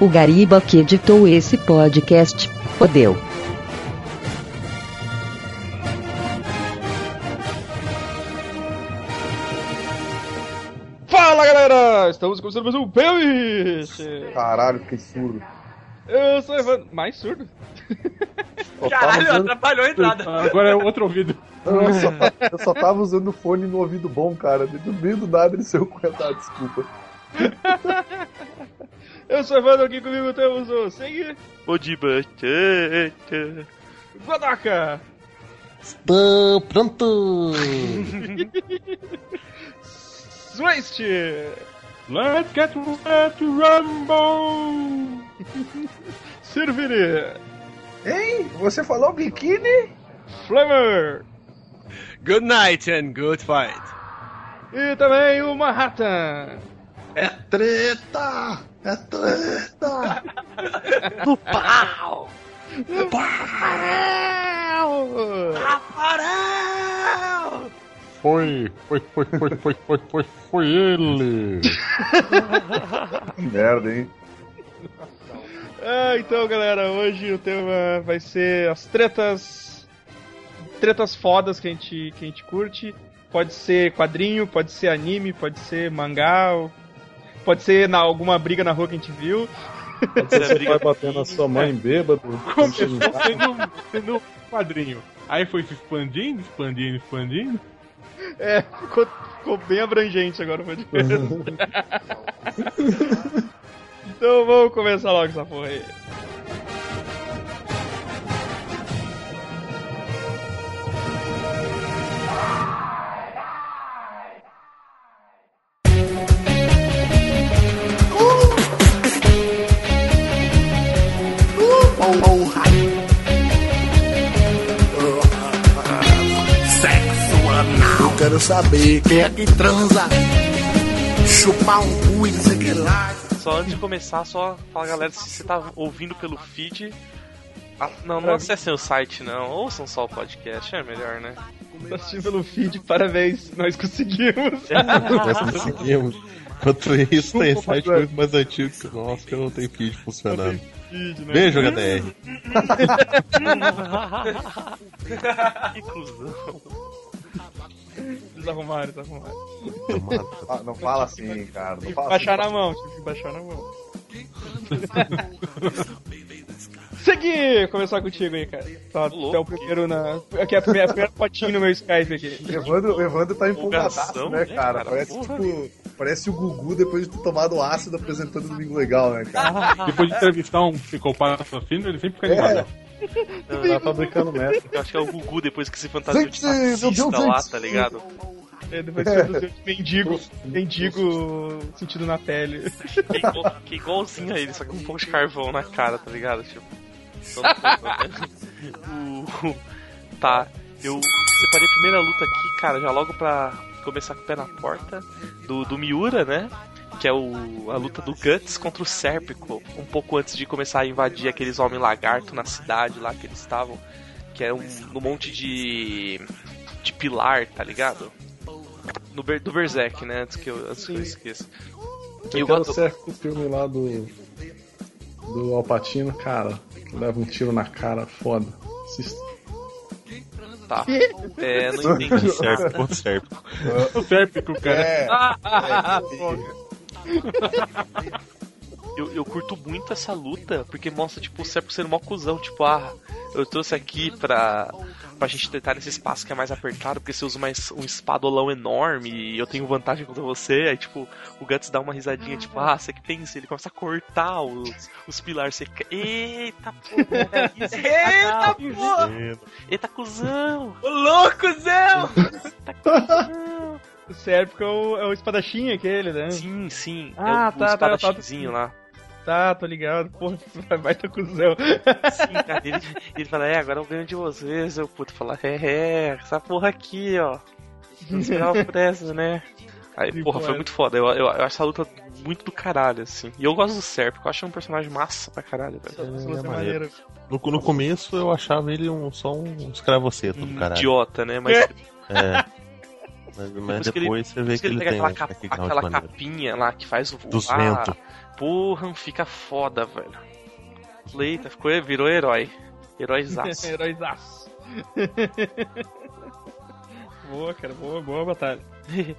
O Gariba que editou esse podcast, fodeu. Fala galera! Estamos começando mais um Playlist! Caralho, fiquei surdo. Eu sou Evandro. Mais surdo? Caralho, tava usando- atrapalhou a entrada. Agora é o outro ouvido. eu, só, eu só tava usando o fone no ouvido bom, cara. Do meio do nada ele saiu com desculpa. Eu sou Evandro, aqui comigo temos o Segui, Odiba. Godaka, Tô pronto! Swast, Let's get ready to rumble! Sirviri, Hein? Você falou biquíni? Flamer Good night and good fight. e também o Manhattan. É treta! É treta! Pau! Foi, foi, foi, foi, foi, foi, foi, foi ele! Que merda, hein? Ah, então galera, hoje o tema vai ser as tretas. Tretas fodas que a gente, que a gente curte. Pode ser quadrinho, pode ser anime, pode ser mangá, pode ser na, alguma briga na rua que a gente viu. Você Vai bater na sua mãe bêbado. Começou sendo, sendo um quadrinho. Aí foi se expandindo, expandindo, expandindo. É, ficou, ficou bem abrangente agora o podcast. então vamos começar logo essa porra aí. Eu quero saber quem é que transa, chupar um cu e não sei o que lá. Só antes de começar, só fala galera, se você tá ouvindo pelo feed. ah, não, não acessem o site não, ouçam só o podcast, é melhor, né? Tá assistindo pelo feed, parabéns, nós conseguimos. Nós conseguimos. Enquanto isso, tem site muito mais antigo que o nosso que não tem feed funcionando. Né? Beijo, HDR. que cuzão. Eles arrumaram, eles arrumaram. Ah, não fala assim, cara. Não fala baixar assim. na mão, tive que baixar na mão. Segui! Começar contigo aí, cara. Tá, Louco. é o primeiro na. Aqui é a primeira, a primeira fotinho no meu Skype aqui. O Evandro, tá empolgadaço, Empolgação, né, né, cara? Parece Porra. tipo. Parece o Gugu depois de ter tomado ácido apresentando o Domingo Legal, né, cara? Depois de entrevistar um psicopata assassino, ele sempre fica animado. Tá fabricando meta. Eu acho que é o Gugu depois que se fantasiou de taxista lá, tá ligado? É, depois que de mendigo, mendigo sentido na pele. Que é, igual, que é igualzinho a ele, só que com um pouco de carvão na cara, tá ligado? Tipo. o, tá, eu separei a primeira luta aqui, cara, já logo pra começar com o pé na porta, do, do Miura, né? Que é o, a luta do Guts contra o Serpico, um pouco antes de começar a invadir aqueles homens lagarto na cidade lá que eles estavam, que é um, um monte de. de pilar, tá ligado? No, do Berserk, né? Antes que eu, antes que eu esqueça. Eu Eu gosto- o filme lá do. Do Alpatino, cara, leva um tiro na cara, foda. Assista. Tá. É, não entendi. Serve, ponto serve. O Sérpico, cara. É. Eu, eu curto muito essa luta, porque mostra, tipo, o Serpo sendo mó cuzão. Tipo, ah, eu trouxe aqui pra, pra gente tentar nesse espaço que é mais apertado, porque você usa mais um espadolão enorme e eu tenho vantagem contra você. Aí, tipo, o Guts dá uma risadinha, tipo, ah, você que pensa? Ele começa a cortar os, os pilares. Você fica, eita porra, é isso, Eita porra! eita cuzão, Ô louco, Zé! eita cuzão. O Sérpico é o, é o espadachim aquele, né? Sim, sim, Ah, é o, tá, tá, o tá. espadachimzinho lá. Tá, tô ligado. Porra, vai ter cuzão. Sim, cara, ele, ele fala, é, agora eu ganho de vocês. Eu, puto, fala, é, é, essa porra aqui, ó. Não esperava por né? Aí, Sim, porra, foi é. muito foda. Eu, eu, eu acho essa luta muito do caralho, assim. E eu gosto do Serp, eu acho um personagem massa pra caralho, velho. Luta é maneiro. No, no começo eu achava ele um, só um escravoceto do Um caralho. idiota, né? Mas É. Mas, mas Depois que ele- depois você vê Depois que ele pega tem aquela, aquela capinha lá que faz o Dos voar, ventos. Porra, fica foda, velho. Eita, ficou, virou herói. Heróizaço. Heróizaço. boa, cara, boa, boa batalha.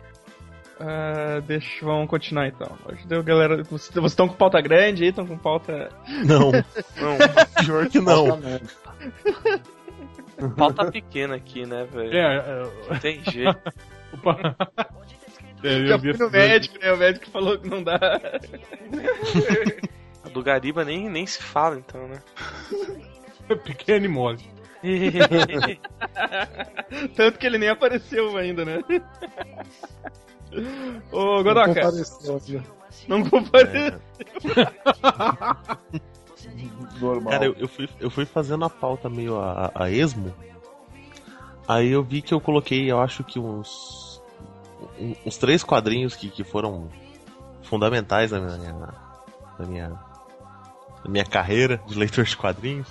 Ah, deixa, vamos continuar então. Deu, galera. Vocês estão com pauta grande aí? Estão com pauta. Não, Não, pior que não. pauta pequena aqui, né, velho? É, é, Não tem jeito. É, eu Já fui no médico, né? O médico falou que não dá. A do Gariba nem, nem se fala, então, né? Pequeno e mole. Tanto que ele nem apareceu ainda, né? Ô, Não Godoka, compareceu ainda. não compareceu. Normal. Cara, eu, eu fui, eu fui fazendo a pauta meio a, a esmo. Aí eu vi que eu coloquei, eu acho que uns. Um- uns três quadrinhos que, que foram fundamentais na minha, na minha. na minha carreira de leitor de quadrinhos.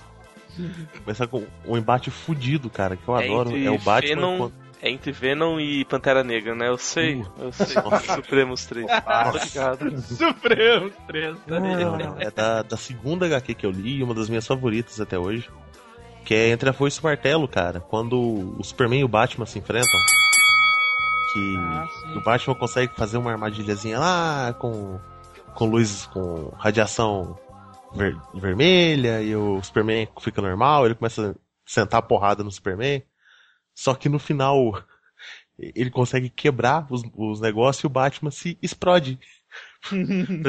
Começar com um embate fudido, cara, que eu É adoro. É o Batman. Venom- contra- É entre Venom e Pantera Negra, né? Eu sei, eu sei. Supremos 3. Tô ligado. Supremo 3. Não, não, é da, da segunda HQ que eu li, uma das minhas favoritas até hoje. Que é Entre a Foice e o Martelo, cara. Quando o Superman e o Batman se enfrentam. Que, Ah, que o Batman consegue fazer uma armadilhazinha lá com, com luz, com radiação ver- vermelha. E o Superman fica normal, ele começa a sentar a porrada no Superman. Só que no final ele consegue quebrar os, os negócios e o Batman se explode. pra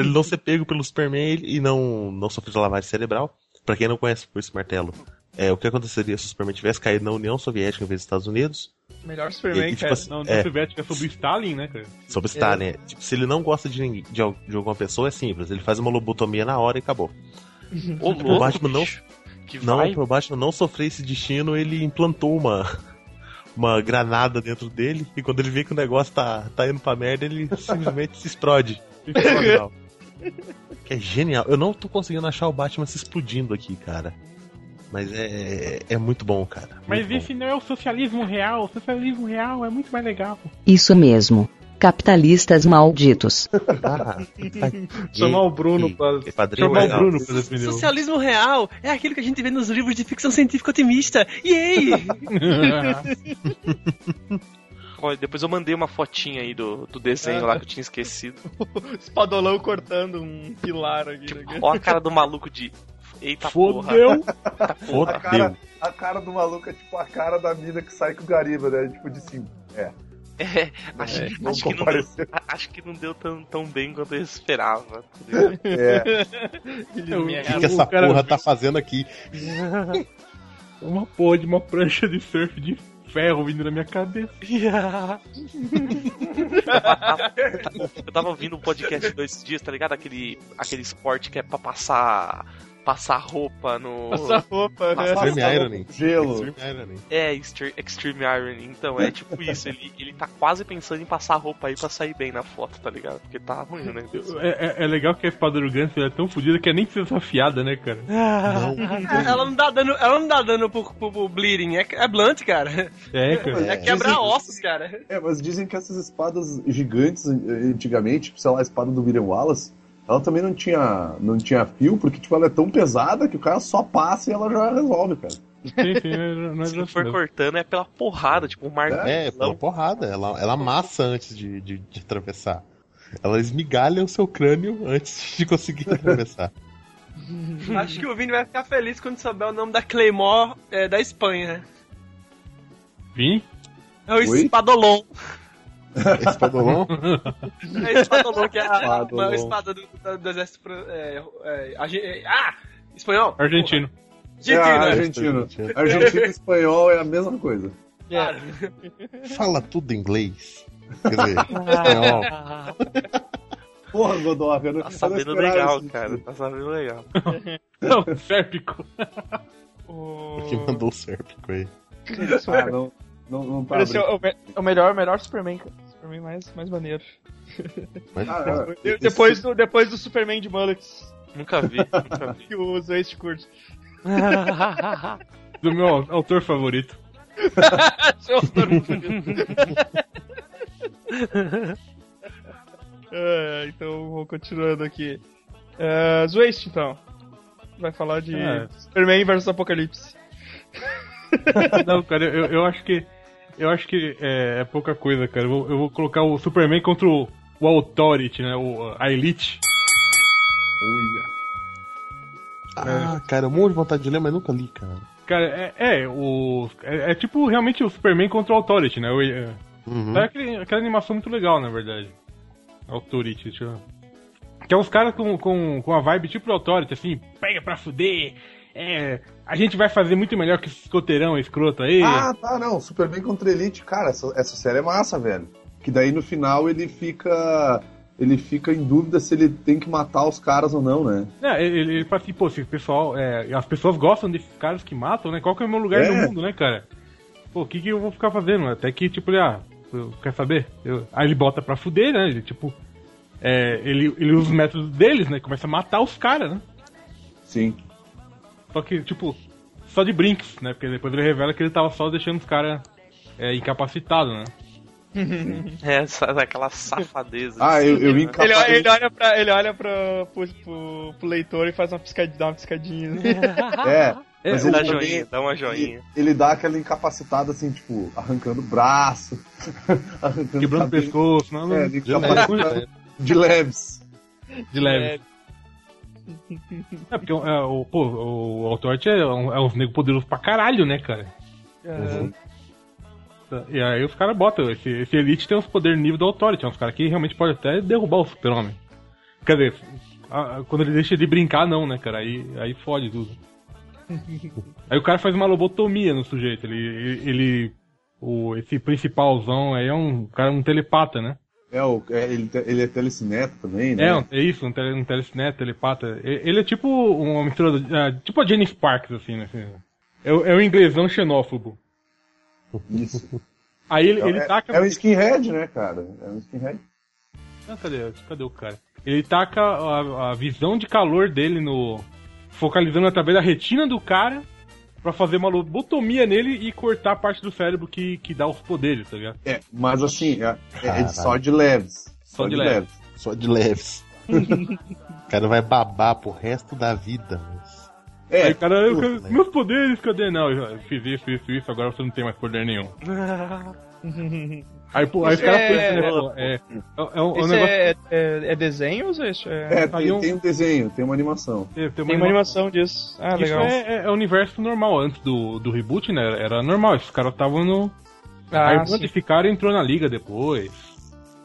ele não ser pego pelo Superman e não, não sofrer de lavagem cerebral. Pra quem não conhece por esse martelo, é o que aconteceria se o Superman tivesse caído na União Soviética em vez dos Estados Unidos? Melhor Superman, E, tipo cara. assim, Não, É. não Soviética é sobre Stalin, né, cara? Sobre Stalin, né? Tipo, se ele não gosta de, ninguém, de, de alguma pessoa, é simples. Ele faz uma lobotomia na hora e acabou. Ô, O Batman não. Que não vai. pro Batman não sofrer esse destino, ele implantou uma, uma granada dentro dele. E quando ele vê que o negócio tá, tá indo pra merda, ele simplesmente se explode. Que é genial. Eu não tô conseguindo achar o Batman se explodindo aqui, cara. Mas é, é muito bom, cara. Mas Muito esse não é o socialismo real. O socialismo real é muito mais legal. Isso mesmo. Capitalistas malditos. bom. Ah, Chamar o Bruno pra. Padrinho Chamar o. Bruno pra. Socialismo real é aquilo que a gente vê nos livros de ficção científica otimista. Yay! Olha, depois eu mandei uma fotinha aí do, do desenho lá que eu tinha esquecido. Espadolão cortando um pilar aqui. né? Ó a cara do maluco de. Eita porra. Fodeu! A cara, a cara do maluco é tipo a cara da mina que sai com o Gariba, né? Tipo de sim. É. É, acho, É, acho não que não deu, acho que não deu tão, tão bem quanto eu esperava. tá ligado? É. O que, que essa cara- porra tá fazendo aqui? Uma porra de uma prancha de surf de ferro vindo na minha cabeça. Eu tava ouvindo um podcast dois dias, tá ligado? Aquele, aquele esporte que é pra passar, passar roupa no. Essa roupa, né? Extreme Irony. Gelo. Extreme Irony. É, Extre- Extreme Irony. Então, é tipo isso. Ele, ele tá quase pensando em passar roupa aí pra sair bem na foto, tá ligado? Porque tá ruim, né? É, é- é legal que a espada do Gantz é tão fodida que é nem precisa ser afiada, né, cara? ela não dá dano, ela não dá dano pro, pro, pro bleeding, é, é blunt, cara. É, cara. É, quebrar dizem- ossos, cara. É, mas dizem que essas espadas gigantes, eh, antigamente, tipo, sei lá, a espada do William Wallace, ela também não tinha, não tinha fio, porque tipo, ela é tão pesada que o cara só passa e ela já resolve, cara. Sim, sim, não é- é Se não for não. cortando, é pela porrada, tipo um martelo. É, pela porrada. Ela, ela amassa antes de, de, de atravessar. Ela esmigalha o seu crânio antes de conseguir atravessar. Acho que o Vini vai ficar feliz quando souber o nome da Claymore é, da Espanha. Vim? É o Oi? Espadolon. Espadolon? É o Espadolon, que é a, Espadolon. uma espada do, do, do exército. É, é, é, ah! Espanhol? Argentino. É, Argentino. argentino. Argentino e espanhol é a mesma coisa. Fala tudo inglês. Quer dizer, espanhol. Porra, Godoka, eu não, Tá sabendo legal, isso. cara. Tá sabendo legal. Não, sérpico. O... Que mandou o Sérpico aí. Ah, não, não, não tá Pareceu o, me- o melhor, o melhor Superman, cara. Superman mais, mais maneiro. Mas, Ah, De- Depois do, depois do Superman de Mullets, Nunca vi, nunca vi. que o curte. Do meu autor favorito. Seu autor preferido. É, então vou continuando aqui. É, Zwaste, então. Vai falar de É. Superman vs Apocalipse. Não, cara, eu, eu acho que. Eu acho que é, é pouca coisa, cara. Eu vou, eu vou colocar o Superman contra o, o Authority, né? O, a Elite. Ah, cara, um monte de vontade de ler, mas nunca li, cara. Cara, é, é, o, é, é tipo realmente o Superman contra o Authority, né? O, é, Uhum. é aquele- aquela animação muito legal, na verdade. Authority, deixa eu... Que é uns caras com, com, com a vibe tipo do Authority, assim, pega pra fuder. É, a gente vai fazer muito melhor que esse escoteirão escroto aí. Ah, tá, não. Superman contra Elite, cara, essa, essa série é massa, velho. Que daí no final ele fica. Ele fica em dúvida se ele tem que matar os caras ou não, né? Não, ele, ele, ele fala assim, pô, se o pessoal, é, as pessoas gostam desses caras que matam, né? Qual que é o meu lugar É. no mundo, né, cara? Pô, o que, que eu vou ficar fazendo? Até que, tipo, ele, ah, eu- quer saber? Eu- aí ele bota pra fuder, né? Ele, tipo, é, ele, ele usa os métodos deles, né? Começa a matar os caras, né? Sim. Só que, tipo, só de brinks, né? Porque depois ele revela que ele tava só deixando os caras é, incapacitados, né? É, aquela safadeza. Ah, eu, eu né? incapa- Ele, ele olha, pra, ele olha pra, pro, pro, pro leitor e faz uma piscadinha, dá uma piscadinha. né? É, mas Dá ele joinha, também- dá uma joinha. Ele, ele dá aquela incapacitada assim, tipo, arrancando o braço, arrancando Quebrando o pescoço, não, não. É, De de leves. de leve. É, porque é, o, pô, o Authority é, um, é uns negros poderosos pra caralho, né, cara? É, E aí os caras botam, esse, esse Elite tem uns poderes nível do Authority, é uns caras que realmente pode até derrubar o super-homem. Quer dizer, a- a- quando ele deixa de brincar, não, né, cara? Aí, aí fode tudo. aí o cara faz uma lobotomia no sujeito, ele. ele, ele- o, esse principalzão aí é um cara, um telepata, né? É, o, é, ele, ele é telecineto também, né? É, um- é isso, um, tele, um telecineto, telepata. E- Ele é tipo uma mistura, do- ah, tipo a Jenny Sparks, assim, né? assim. É, é um inglesão xenófobo. Isso. Aí ele, É, ele é- taca. é um skinhead, né, cara? É um skinhead. Ah, cadê, cadê o cara? Ele taca a, a visão de calor dele no. focalizando através da retina do cara pra fazer uma lobotomia nele e cortar a parte do cérebro que, que dá os poderes, tá ligado? É, mas assim, é, é Caralho. só de leves. Só de leves. Só de leves. o cara vai babar pro resto da vida. mas- É, Aí cara, eu quero- né? meus poderes, cadê? Não, eu fiz isso, isso, isso, agora você não tem mais poder nenhum. Aí, pô, aí caras é- pensam, né, é, é, é um, é um Isso negócio. é, é, é desenho ou isso é... É, tem, um- tem um desenho, tem uma animação. é, tem Tem uma animação disso. Ah, Isso legal. é, é, é o universo normal. Antes do, do reboot, né? Era normal. Esses caras estavam no. Ah, aí sim. modificaram e entrou na liga depois.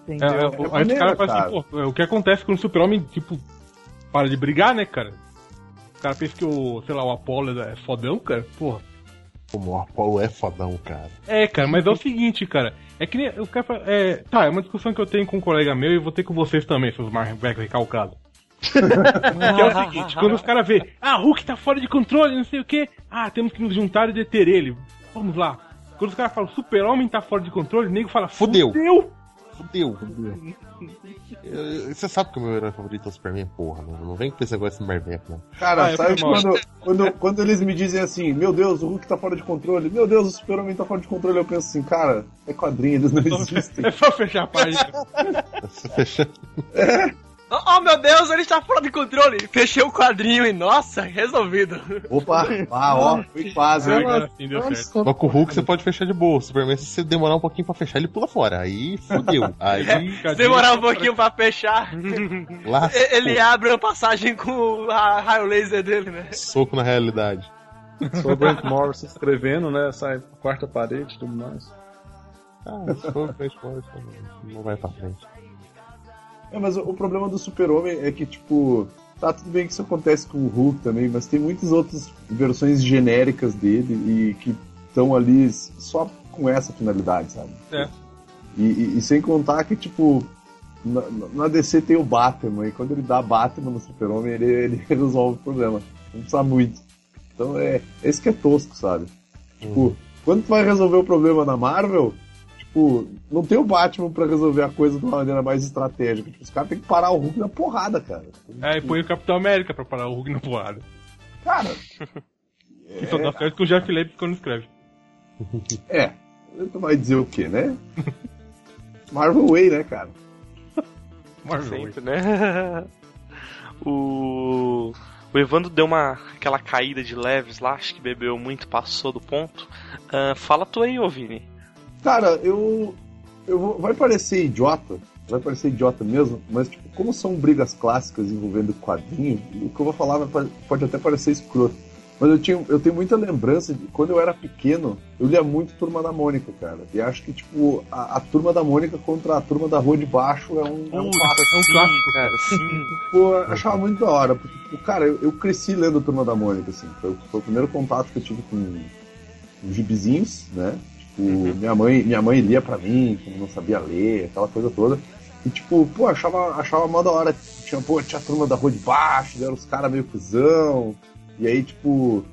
É, é, Entendeu? o- aí os caras falam assim, pô, é, o que acontece quando o super-homem, tipo, para de brigar, né, cara? O cara pensa que o, sei lá, o Apollo é fodão, cara. Porra. Como o Apollo é fodão, cara. É, cara, mas é o seguinte, cara. É que nem. O cara fala, é, tá, é uma discussão que eu tenho com um colega meu e vou ter com vocês também, seus marvecos recalcados. que é o seguinte, quando os caras vê, ah, Hulk tá fora de controle, não sei o que, ah, temos que nos juntar e deter ele. Vamos lá. Quando os caras falam, super-homem tá fora de controle, o nego fala, Fudeu. fudeu. Fudeu. Eu- eu- Você sabe que o meu herói favorito é o Superman, porra. Não, não vem com esse negócio de Marveco, não. Cara, Ah, sabe quando, quando, quando eles me dizem assim, meu Deus, o Hulk tá fora de controle, meu Deus, o Super-Homem tá fora de controle, eu penso assim, cara, é quadrinho, eles não existem. É só fechar a página. Você fecha- Oh, oh, meu Deus, ele está fora de controle. Fechei o quadrinho e, nossa, resolvido. Opa, ah, ó, foi quase. hein? Agora sim deu certo. Nossa, Mas com o Hulk você pode fechar de boa. O Superman, se você demorar um pouquinho pra fechar, ele pula fora. Aí fudeu. Aí Se demorar um pouquinho pra fechar, ele abre a passagem com o ra- raio laser dele, né? soco na realidade. só o Grant Morrison escrevendo, né? Sai a quarta parede e tudo mais. Ah, se for frente, for, não vai pra frente. É, mas o, o problema do Super-Homem é que, tipo, tá tudo bem que isso acontece com o Hulk também, mas tem muitas outras versões genéricas dele e que estão ali só com essa finalidade, sabe? É. E, e- e sem contar que, tipo, na, na DC tem o Batman, e quando ele dá Batman no Super-Homem, ele, ele resolve o problema. Não precisa muito. Então é esse que é tosco, sabe? Tipo, quando tu vai resolver o problema na Marvel, tipo, não tem o Batman pra resolver a coisa de uma maneira mais estratégica. Tipo, os caras têm que parar o Hulk na porrada, cara. Aí põe o Capitão América pra parar o Hulk na porrada. Cara, Que só dá certo com o Jeff Lemire quando escreve. é. Tu vai dizer o quê, né? Marvel Way, né, cara? Marvel. Sempre, né? o. O Evandro deu uma aquela caída de leves lá, acho que bebeu muito, passou do ponto. Ah, fala tu aí, ô Vini. Cara, eu. eu vou- vai parecer idiota, vai parecer idiota mesmo, mas tipo, como são brigas clássicas envolvendo quadrinho, o que eu vou falar vai pode até parecer escroto. Mas eu, tinha, eu tenho muita lembrança de quando eu era pequeno, eu lia muito Turma da Mônica, cara. E acho que, tipo, a, a Turma da Mônica contra a Turma da Rua de Baixo é um, é um é um sim, clássico. cara, sim. Pô, eu achava muito da hora, porque, tipo, cara, eu, eu cresci lendo Turma da Mônica, assim. Foi, foi o primeiro contato que eu tive com os gibizinhos, né? Tipo, minha, mãe, minha mãe lia pra mim, quando não sabia ler, aquela coisa toda. E, tipo, pô, achava, achava mó da hora. Tinha, pô, tinha a Turma da Rua de Baixo, eram os caras meio cuzão. E aí, tipo,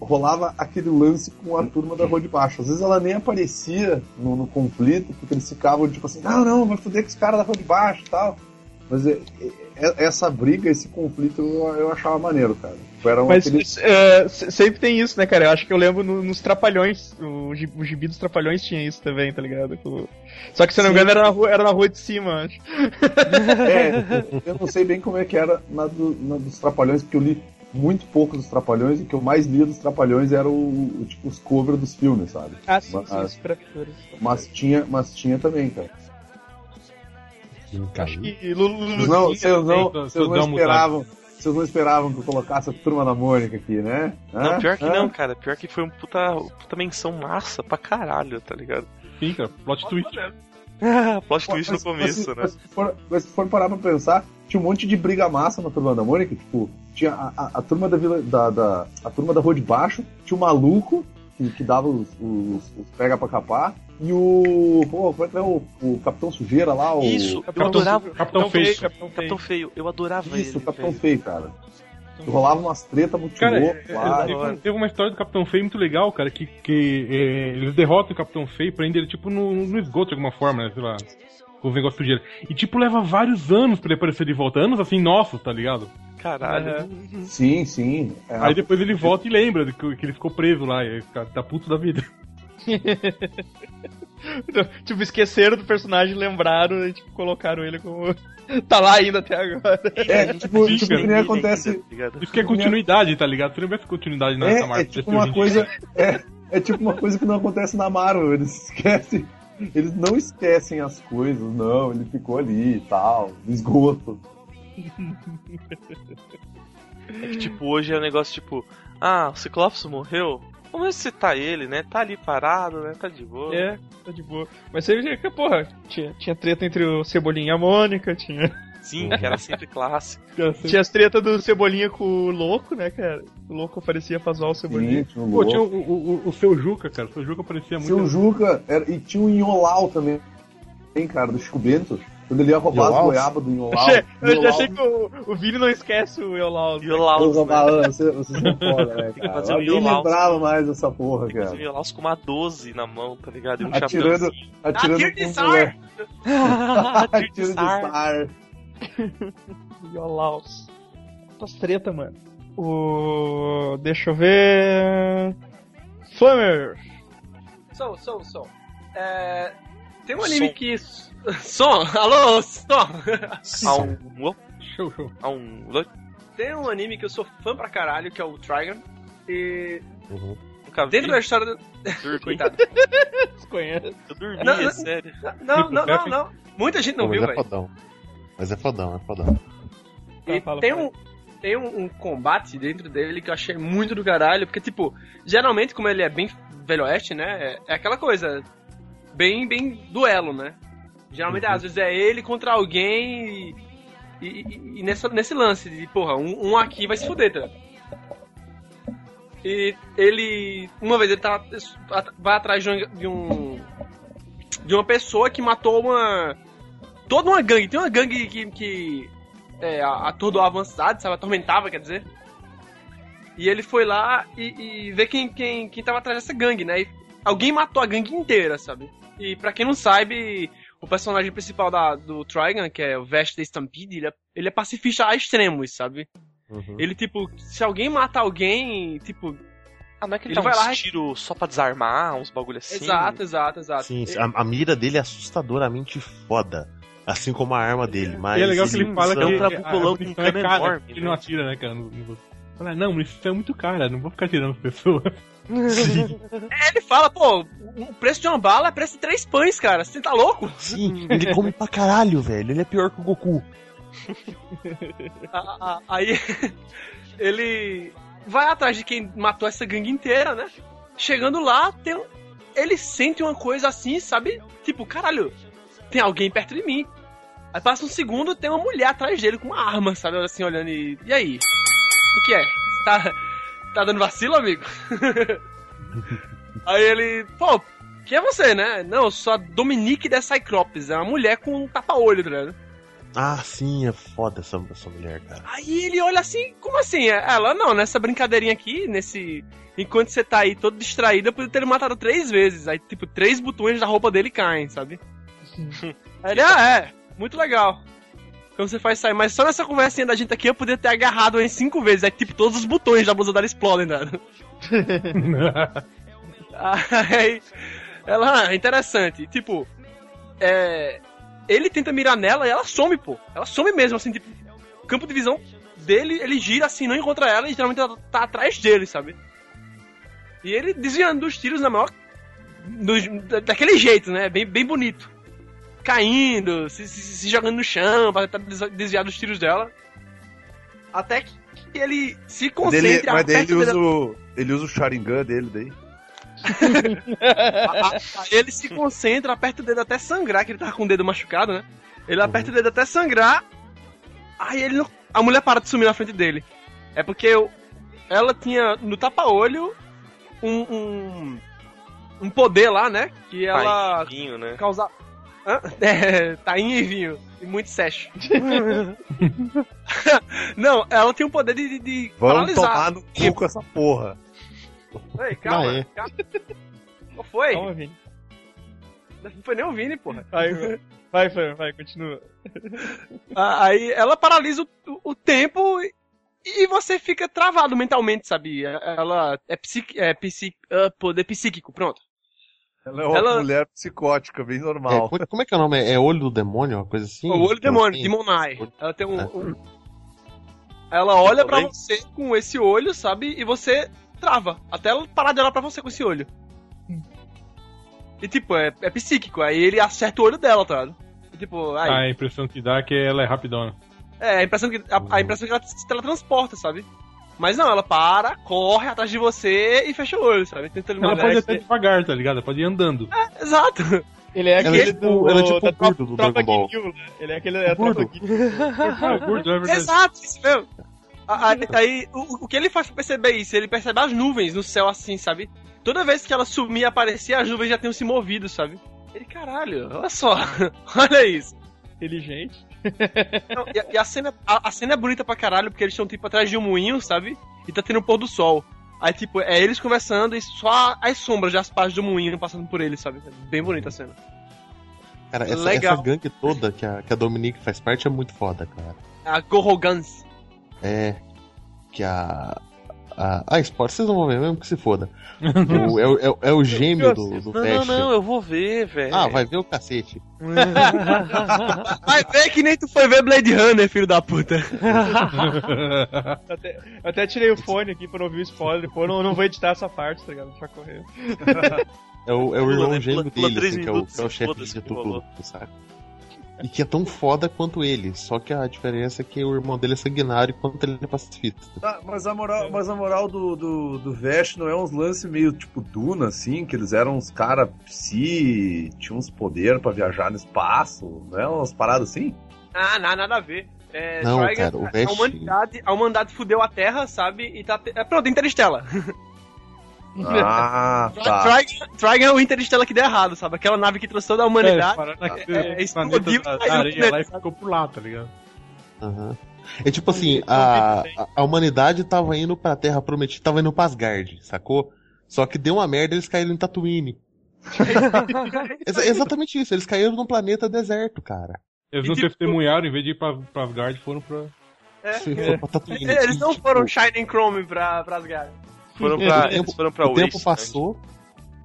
rolava aquele lance com a turma da Rua de Baixo. Às vezes ela nem aparecia no, no conflito, porque eles ficavam tipo assim, não, não, vai foder com os caras da Rua de Baixo e tal. Mas é- é- essa briga, esse conflito, eu, eu achava maneiro, cara. Tipo, Era Mas aquele- se- sempre tem isso, né, cara? Eu acho que eu lembro no- nos Trapalhões. O, o gibi dos Trapalhões tinha isso também, tá ligado? Com- Só que se eu não me engano era na rua, era na rua de cima, acho. É, eu não sei bem como é que era na, do- na dos Trapalhões, porque eu li muito pouco dos Trapalhões e o que eu mais lia dos Trapalhões era o, o, tipo, os covers dos filmes, sabe? Ah, sim, Mas- sim. Mas tinha, mas tinha também, cara. Acho que Lulu, não, vocês não, vocês não esperavam, vocês não esperavam que eu colocasse a turma da Mônica aqui, né? Não, Hã? pior que Hã? não, cara. Pior que foi um puta, puta menção massa pra caralho, tá ligado? Sim, cara. Plot twist. Plot twist no Mas- começo, mas, né? Mas se, for, mas se for parar pra pensar, tinha um monte de briga massa na turma da Mônica, tipo, tinha a, a- a turma da vila da, da- a turma da rua de baixo, tinha o maluco que, que dava os, os, os pega pra capar, e o. Pô, como é que é o, o Capitão Sujeira lá? O, Isso, eu Capitão- adorava. Capitão Feio. Capitão Capitão Feio, eu adorava Isso, ele. o Capitão velho. Feio, cara. Rolava umas treta muito Cara, loucas é, lá. é, teve, teve uma história do Capitão Feio muito legal, cara, que, que é, eles derrotam o Capitão Feio prendem ele, tipo, no, no esgoto de alguma forma, né, sei lá, com os negócios sujeiros. E, tipo, leva vários anos pra ele aparecer de volta, anos assim, nossos, tá ligado? Caralho. Sim, sim. É, Aí depois ele volta e lembra que, que ele ficou preso lá, e fica- tá puto da vida. Tipo, esqueceram do personagem, lembraram e tipo, colocaram ele como. tá lá ainda até agora. é, tipo, Sim, tipo cara. que nem acontece. Tá ligado? Isso que é continuidade, tá ligado? Se não tivesse continuidade nessa É, é Marvel, tipo ia uma coisa. É, é tipo uma coisa que não acontece na Marvel. Eles esquecem. Eles não esquecem as coisas, não. Ele ficou ali e tal, esgoto. É que, tipo, hoje é um negócio tipo, ah, o Ciclopes morreu? Vamos ressuscitar ele, né? Tá ali parado, né? Tá de boa. É, tá de boa. Mas você vê que, porra, tinha, tinha treta entre o Cebolinha e a Mônica, tinha. Sim, que era sempre clássico. Tinha as tretas do Cebolinha com o Louco, né, cara? O Louco aparecia pra zoar o Cebolinha. Sim, tinha um Pô, tinha o, o, o, o seu Juca, cara. O seu Juca aparecia muito. O Juca era- e tinha o Inholau também, hein, cara, do Chico Bento. Quando ele ia roubar as Iolau? goiabas do. Achei- eu já achei que o, o Vini não esquece o né? malandro, vocês são foda, né, que cara? fazer o Eu nem lembrava mais dessa porra, Fazia cara. o Laos com uma 12 na mão, tá ligado? E um Atirando, atirando Tiro de com sar! Tiro de sar. Iolaus. Quantas treta, mano. O. Deixa eu ver. Flammer! Som, som, som. É, tem um anime Som. que. Som! Alô, som! Um. Show, show. A um. Tem um anime que eu sou fã pra caralho, que é o Trigon. E Uhum. Vi. dentro da história do. Coitado. Conhece? Eu dormi, Não, é não. sério. Não, não, não, não. Muita gente não Pô, viu, mas é velho. fodão. Mas é fodão, é fodão. Tá, E fala, tem fala. um, tem um, um combate dentro dele que eu achei muito do caralho, porque, tipo, geralmente, como ele é bem velho oeste, né? É, é aquela coisa, bem, bem duelo, né? Geralmente, às vezes, é ele contra alguém e, e, e- nessa, nesse lance de, porra, um, um aqui vai se fuder, tá? E ele, uma vez, ele tá, vai atrás de um, de um. de uma pessoa que matou uma. toda uma gangue. Tem uma gangue que. que é, atordoava a cidade, sabe? Atormentava, quer dizer. E ele foi lá e, e ver quem, quem, quem tava atrás dessa gangue, né? E alguém matou a gangue inteira, sabe? E pra quem não sabe, o personagem principal da, do Trigon, que é o Vest da Stampede, ele é, ele é pacifista a extremos, sabe? Uhum. Ele, tipo, se alguém mata alguém, tipo, Ah, não é que ele, Ele dá vai uns lá e- tiros só pra desarmar, uns bagulho assim? Exato, exato, exato. Sim, a, a mira dele é assustadoramente foda. Assim como a arma dele, mas. e é legal que ele fala que é um a- trabucolão a munição com é cano cara, enorme, ele né? não atira, né, cara? Fala, não, munição é muito cara, não vou ficar tirando as pessoas. É, ele fala, pô, o preço de uma bala é preço de três pães, cara. Você tá louco? Sim, ele come pra caralho, velho. Ele é pior que o Goku. Aí ele vai atrás de quem matou essa gangue inteira, né? Chegando lá, tem ele sente uma coisa assim, sabe? Tipo, caralho, tem alguém perto de mim. Aí passa um segundo, tem uma mulher atrás dele com uma arma, sabe? Assim, olhando e. E aí? O que é? Tá, tá dando vacilo, amigo? aí ele, pô, quem é você, né? Não, eu sou a Dominique da Cyclops, é uma mulher com um tapa-olho, tá ligado? Ah, sim, é foda essa, essa mulher, cara. Aí ele olha assim, como assim? Ela, não, nessa brincadeirinha aqui, nesse. Enquanto você tá aí todo distraído, eu podia ter matado três vezes. Aí, tipo, três botões da roupa dele caem, sabe? Aí ele, ah, é, muito legal. Então você faz sair, mas só nessa conversinha da gente aqui eu podia ter agarrado em cinco vezes. Aí, tipo, todos os botões da blusa dela explodem, né? Aí, ela, interessante. Tipo, é. Ele tenta mirar nela e ela some, pô. Ela some mesmo, assim, tipo, o campo de visão dele, ele gira assim, não encontra ela e geralmente ela tá atrás dele, sabe? E ele desviando dos tiros na maior. da- daquele jeito, né? Bem, bem bonito. Caindo, se, se- se jogando no chão pra tentar des- desviar dos tiros dela. Até que ele se Dele, concentra mas daí ele perto usa, dele- o, ele usa o Sharingan dele daí. a- a- ele se concentra, aperta o dedo até sangrar, que ele tava com o dedo machucado, né? Ele aperta o dedo até sangrar. Aí ele não- a mulher para de sumir na frente dele. É porque o- ela tinha no tapa-olho um, um um poder lá, né? Que ela Pai, vinho, né? causa Hã? É, tainha e vinho. E muito sesh. não, ela tem o poder de, de, Vamos paralisar. tomar no cu com essa porra. Ei, calma, Ah, é. calma. Qual foi? Calma, Vini. Não foi nem o Vini, porra. Vai, vai, vai, vai, continua. Ah, Aí ela paralisa o, o tempo e, e você fica travado mentalmente, sabe? Ela é, psiqui, é psiqui, ah, poder psíquico, pronto. Ela é uma Ela- mulher psicótica, bem É, normal. como, como é que é o nome? É olho do demônio, uma coisa assim? o olho Que ela demônio? Demon Eye. Ela tem um. É. um- Ela olha pra Também? você com esse olho, sabe? E você trava. Até ela parar de olhar pra você com esse olho. E tipo, é, é psíquico. Aí ele acerta o olho dela, tá ligado? E, tipo, aí. A impressão que dá é que ela é rapidona. É, a impressão que, a, a impressão que ela se teletransporta, sabe? Mas não, ela para, corre atrás de você e fecha o olho, sabe? Tenta Ela pode até devagar, tá ligado? Ela pode ir andando. Exato. Ele é Ela é aquele tipo- do, ela é tipo da o do Dragon Ball. Né? Ele é aquele é. Ah, gordo, é verdade. Exato, isso mesmo. A- a- Aí, o, o que ele faz pra perceber isso? Ele percebe as nuvens no céu assim, sabe? Toda vez que ela sumir e aparecer, as nuvens já tenham se movido, sabe? Ele, caralho, olha só, olha isso. Inteligente. Não, e, a- e a, cena, a, a cena é bonita pra caralho, porque eles estão, tipo, atrás de um moinho, sabe? E tá tendo o pôr do sol. Aí, tipo, é eles conversando e só as sombras das partes do moinho passando por eles, sabe? É bem bonita a cena. Cara, essa, Legal. essa gangue toda que a, que a Dominique faz parte é muito foda, cara. A Gorogans. É. Que a. a ah, spoiler, vocês não vão ver mesmo que se foda. O- é, o- é, é o gêmeo do, do Não, não, não, eu vou ver, velho. Ah, vai ver o cacete. Vai ver que nem tu foi ver Blade Runner, filho da puta. Eu até, eu até tirei o fone aqui pra não ouvir o spoiler. Pô, eu não, não vou editar essa parte, tá ligado? Deixa correr. É o, é o irmão né? gêmeo Pula- pula dele, assim, que é o, que é o chefe de tudo, sabe? E que é tão foda quanto ele, só que a diferença é que o irmão dele é sanguinário enquanto ele é pacifista. Tá, mas a moral, mas a moral do, do, do Vest não é uns lances meio tipo Duna, assim, que eles eram uns caras psi, tinham uns poderes pra viajar no espaço, não é umas paradas assim? Ah, nada, nada a ver. É, Não, Trigon- cara, o a, Vest- humanidade, a humanidade fudeu a Terra, sabe? E tá. te- É, pronto, Interestela. Ah, tá. Trigon é o Interestela que deu errado, sabe? Aquela nave que trouxe toda a humanidade. parar naquele é, planeta explodiu da, areia lá e ficou por lá, tá ligado? Aham. É tipo assim, a, a, humanidade tava indo pra Terra Prometida, tava indo pra Asgard, sacou? Só que deu uma merda eles caíram em Tatooine. Exa- exatamente isso, eles caíram num planeta deserto, cara. Eles E não tipo- testemunharam, em vez de ir pra, pra Asgard, foram pra. É. Foi pra Tatooine. Eles não tipo, foram Shining Chrome pra, pra Asgard. Foram pra, O tempo- eles foram pra o tempo passou,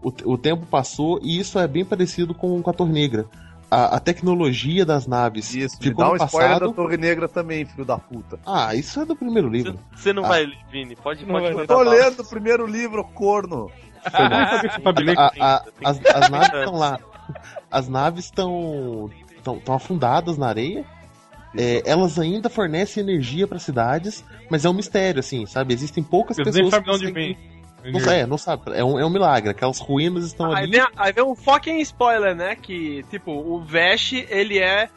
o, o tempo passou e isso é bem parecido com, com a Torre Negra. A, a tecnologia das naves Isso, me ficou dá um no spoiler passado. da Torre Negra também, filho da puta. Ah, isso é do primeiro livro. Você não Ah. vai Vini. Pode, Não pode vai Tô lendo o primeiro livro, corno. A- a- as, 30 as naves estão lá. As naves estão estão afundadas na areia. É, elas ainda fornecem energia para cidades, mas é um mistério, assim, sabe? Existem poucas Eles pessoas nem sabem onde vem. Não, é, não sabe. É um, é um milagre. Aquelas ruínas estão Aí ali. vem, aí vem um fucking spoiler, né? Que, tipo, o Vesh, ele é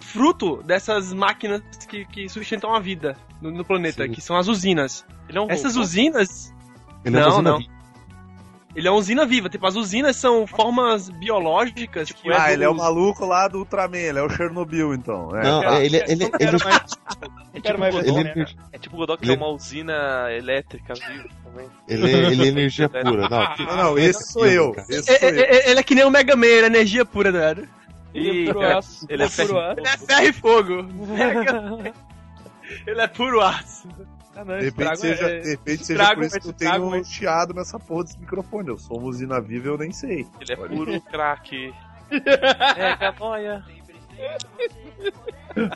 fruto dessas máquinas que, que sustentam a vida no, no planeta, Sim. que são as usinas. Ele é um Essas robô? usinas, Ele é não, uma usina não. viva. Ele é uma usina viva. Tipo, as usinas são formas biológicas que Ah, os- ele é o maluco lá do Ultraman, ele é o Chernobyl, então. É. Não, é, ele, ele, ele, quero mais. É Quero tipo mais Godot, ele, merda. É tipo o Godot que Ele- é uma usina elétrica viva também. ele, ele é energia pura. Não, Não, não, esse sou eu. Esse É- sou é- eu. é- ele é que nem o Mega Man, ele é energia pura, né? Ele é puro ele é aço. Ele é ferro e fogo. ele é puro aço. Ah, não, De repente seja, é- de repente seja estrago, por isso que eu tenho mas- chiado nessa porra desse microfone. Eu sou usina viva eu nem sei. Ele é puro craque. É, Ganoia.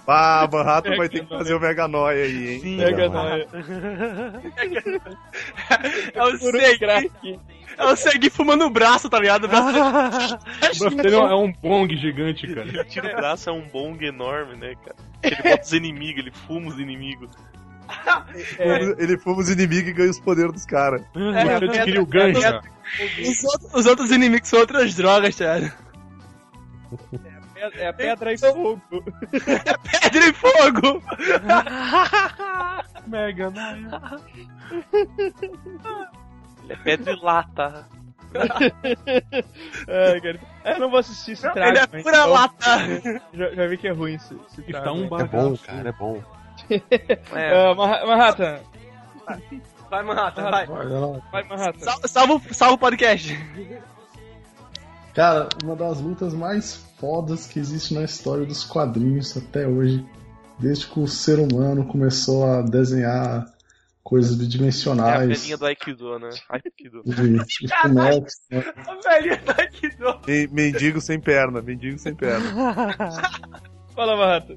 Ah, Manhattan vai ter que fazer o Mega Noia aí, hein? Sim, Mega Não. nóia. É o Puro Segui. É o Segui fumando o braço, tá ligado? O braço- braço dele é um bong gigante, cara. Ele tira o braço, é um bong enorme, né, cara? Ele bota os inimigos, ele fuma os inimigos. Ele fuma os inimigos e ganha os poderes dos caras. Você adquiriu o gancho. Os, outros, os outros inimigos são outras drogas, cara. É a pedra e fogo. Pedra e fogo! Mega Noia. Ele é pedra e lata. Ai, cara. Eu não vou assistir esse trago. Ele é pura então lata! Já, já vi que é ruim esse, esse Está trago. um É bagaço. bom, cara, é bom. É, Manha- Manhattan. Vai, Manhattan, vai. Vai, Manhattan. Sal- Salva, o- salva o podcast. Cara, uma das lutas mais fodas que existe na história dos quadrinhos até hoje. Desde que o ser humano começou a desenhar coisas é a bidimensionais. velhinha do Aikido, né? Aikido. bonecos, né? A velhinha aqui, não. Men- Mendigo sem perna, mendigo sem perna. Fala, Manhattan.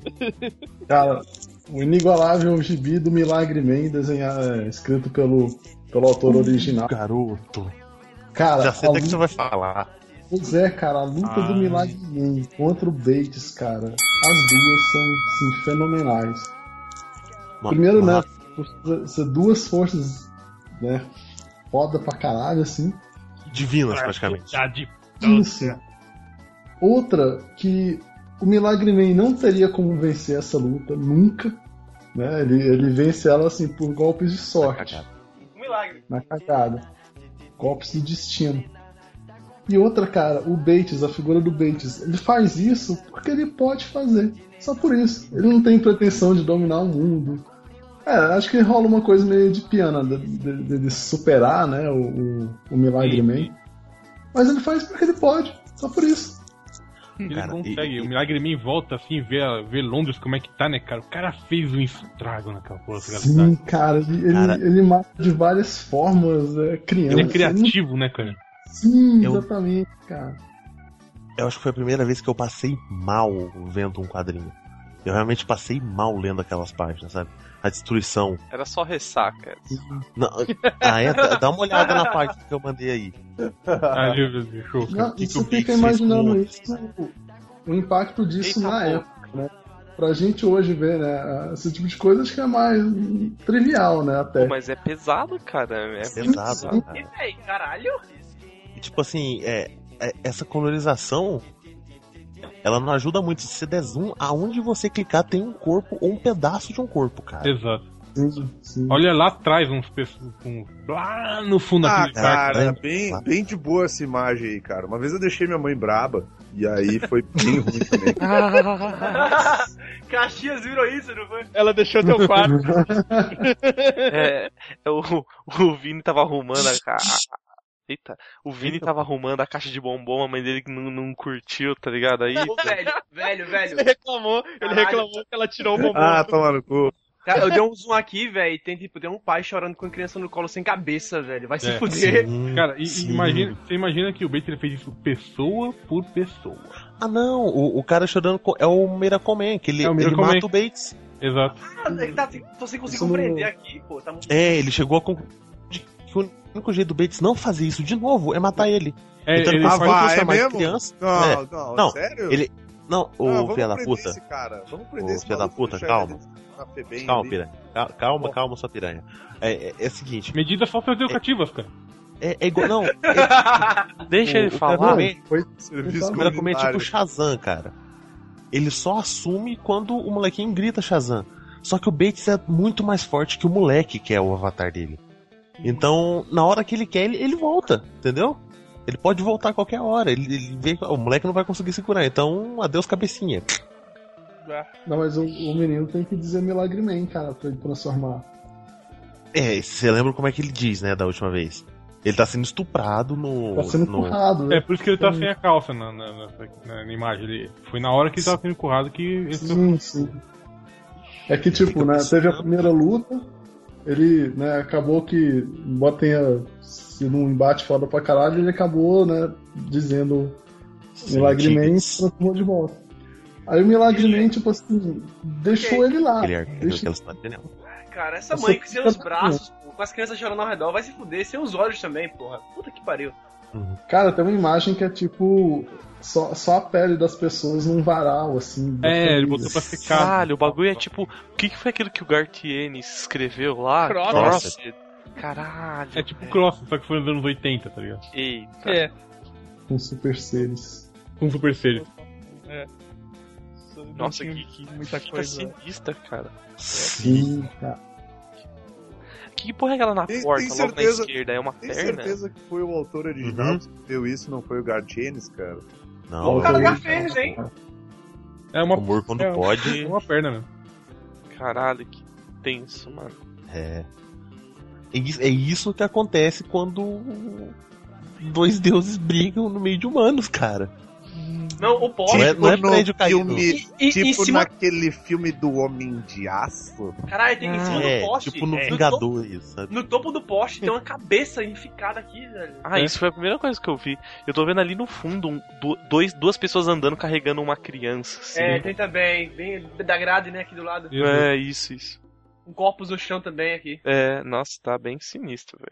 Cara, o inigualável gibi do Milagre Man, desenhado, é, escrito pelo, pelo autor original. Garoto. Cara, Já sei até que você vai falar. pois é, cara, a luta do Ai. Milagre Man contra o Bates, cara, as duas são assim, fenomenais. Mano, Primeiro, né, mano, por ser duas forças, né, foda pra caralho, assim. Divinas, praticamente. Isso. Outra que o Milagre Man não teria como vencer essa luta nunca, né? Ele, ele vence ela assim por golpes de sorte, Um milagre. na cagada. Golpes do destino. E outra, cara, o Bates, a figura do Bates, ele faz isso porque ele pode fazer. Só por isso. Ele não tem pretensão de dominar o mundo. É, acho que rola uma coisa meio de piano, de, de- de- de superar, né, o, o, o Milagre Man. Mas ele faz porque ele pode. Só por isso. Ele Cara, consegue. e- O Milagre Man volta assim, vê, vê Londres como é que tá, né, cara? O cara fez um estrago naquela porra. naquela Sim, cara, ele, ele- Cara- ele mata de várias formas, é criança. Ele é criativo, né, cara? Sim, Eu- exatamente, cara. Eu acho que foi a primeira vez que eu passei mal vendo um quadrinho. Eu realmente passei mal lendo aquelas páginas, sabe? A destruição. Era só ressaca. Não, ah, é, dá- uma olhada na página que eu mandei aí. Ah, Não, que que e você o fica imaginando isso, o, o impacto disso Eita, na porra. época, né? Pra gente hoje ver, né? Esse tipo de coisa acho que é mais trivial, né? Até. Pô, mas é pesado, cara. É Pesado, sim. cara. Ei, caralho. E, tipo assim, é, é- essa colorização ela não ajuda muito. Se você der zoom, aonde você clicar tem um corpo ou um pedaço de um corpo, cara. Exato. Sim. Olha lá atrás uns pessoas. Um, lá no fundo Ah, daquele cara, né? bem, bem de boa essa imagem aí, cara. Uma vez eu deixei minha mãe braba, e aí foi bem ruim também. Caxias virou isso, não foi? Ela deixou teu quarto. É, é o, o Vini tava arrumando a, Eita, o Vini tava arrumando a caixa de bombom, a mãe dele que não, não curtiu, tá ligado? Aí. Ô, velho, velho, velho. Ele reclamou, ele Caralho. reclamou que ela tirou o bombom. Ah, toma no cu. Cara, eu dei um zoom aqui, velho, e tem tipo, tem um pai chorando com a criança no colo sem cabeça, velho. Vai se É, fuder. Sim, Cara, e, sim. imagina, você imagina que o Bates ele fez isso pessoa por pessoa. Ah, não, o, o cara chorando é o Miracle Man, que ele, É o ele Miracle Man. mata o Bates. Exato. Ah, ele tá, tô sem conseguir Isso não- compreender aqui, pô. Tá muito... É, ele chegou a concluir o único jeito do Bates não fazer isso de novo é matar ele. É, então ele ele Ah, vai, é em mesmo? criança. Não, É. não, Não, sério? ele- Não, Ah, ô vamos filho da puta. Esse cara. Vamos Ô, prender esse filho da puta, calma. Calma, ali. piranha. Cal- Calma, calma, sua piranha. É, é, é o seguinte, Medidas socioeducativas, cara. é, é igual. Não, é, Deixa O- ele o falar. Foi Serviço o é tipo. Shazam, cara. Ele só assume quando o molequinho grita Shazam. Só que o Bates é muito mais forte que o moleque que é o avatar dele. Então, na hora que ele quer, ele, ele volta, entendeu? Ele pode voltar a qualquer hora. Ele, ele vê que o moleque não vai conseguir segurar. Então, adeus cabecinha. Não, mas o, o menino tem que dizer Milagre Man, cara, pra ele transformar. É, você lembra como é que ele diz, né, da última vez? Ele tá sendo estuprado no. Tá sendo no... empurrado, né? É por isso que ele tá sem a calça na, na, na- na- imagem. Ele, foi na hora que ele tava sendo empurrado que. ele- Sim, sim. É que, tipo, né, teve a primeira luta, ele, né, acabou que, embora tenha sido um embate foda pra caralho, ele acabou, né, dizendo Milagre Man e transformou de volta. Aí o Milagre Man, tipo assim, deixou ele lá. Aquela cidade genial. Cara, essa Eu mãe sem os fica- braços, pô, com as crianças chorando ao redor, vai se fuder, sem os olhos também, porra. Puta que pariu. Cara, tem uma imagem que é tipo só, só a pele das pessoas num varal, assim. É, ele família. botou pra secar. Caralho, o bagulho é tipo. O que, que foi aquilo que o Gartienes escreveu lá? Crossed. Crossed. Caralho. É tipo. Cross, só que foi nos anos 80, tá ligado? Eita. É. Com super seres. Com Super Series. Não Nossa, que, que muita fica coisa. sinistra, cara. Sim, cara. Que porra é aquela na Tem- porta, tem logo certeza- na esquerda? É uma Tem perna? certeza que foi o autor original Uhum. que escreveu isso, não foi o Gartienes, cara? Não, o cara já fez, hein? É uma, o Moore quando é, pode. é uma perna mesmo. Caralho, que tenso, mano. É. É É isso que acontece quando dois deuses brigam no meio de humanos, cara. Não, o poste. Não é- não é no prédio caído. filme, E, e, tipo cima. naquele filme do Homem de Aço. Caralho, tem em cima É, do poste. tipo no é, topo, Vingadores, sabe? no topo do poste tem uma cabeça enficada aqui, velho. Ah, isso foi a primeira coisa que eu vi. Eu tô vendo ali no fundo um- dois, duas pessoas andando carregando uma criança. assim. É, tem também, bem da grade, né, aqui do lado. É, isso, isso. Um corpus no chão também aqui. É, nossa, tá bem sinistro, velho.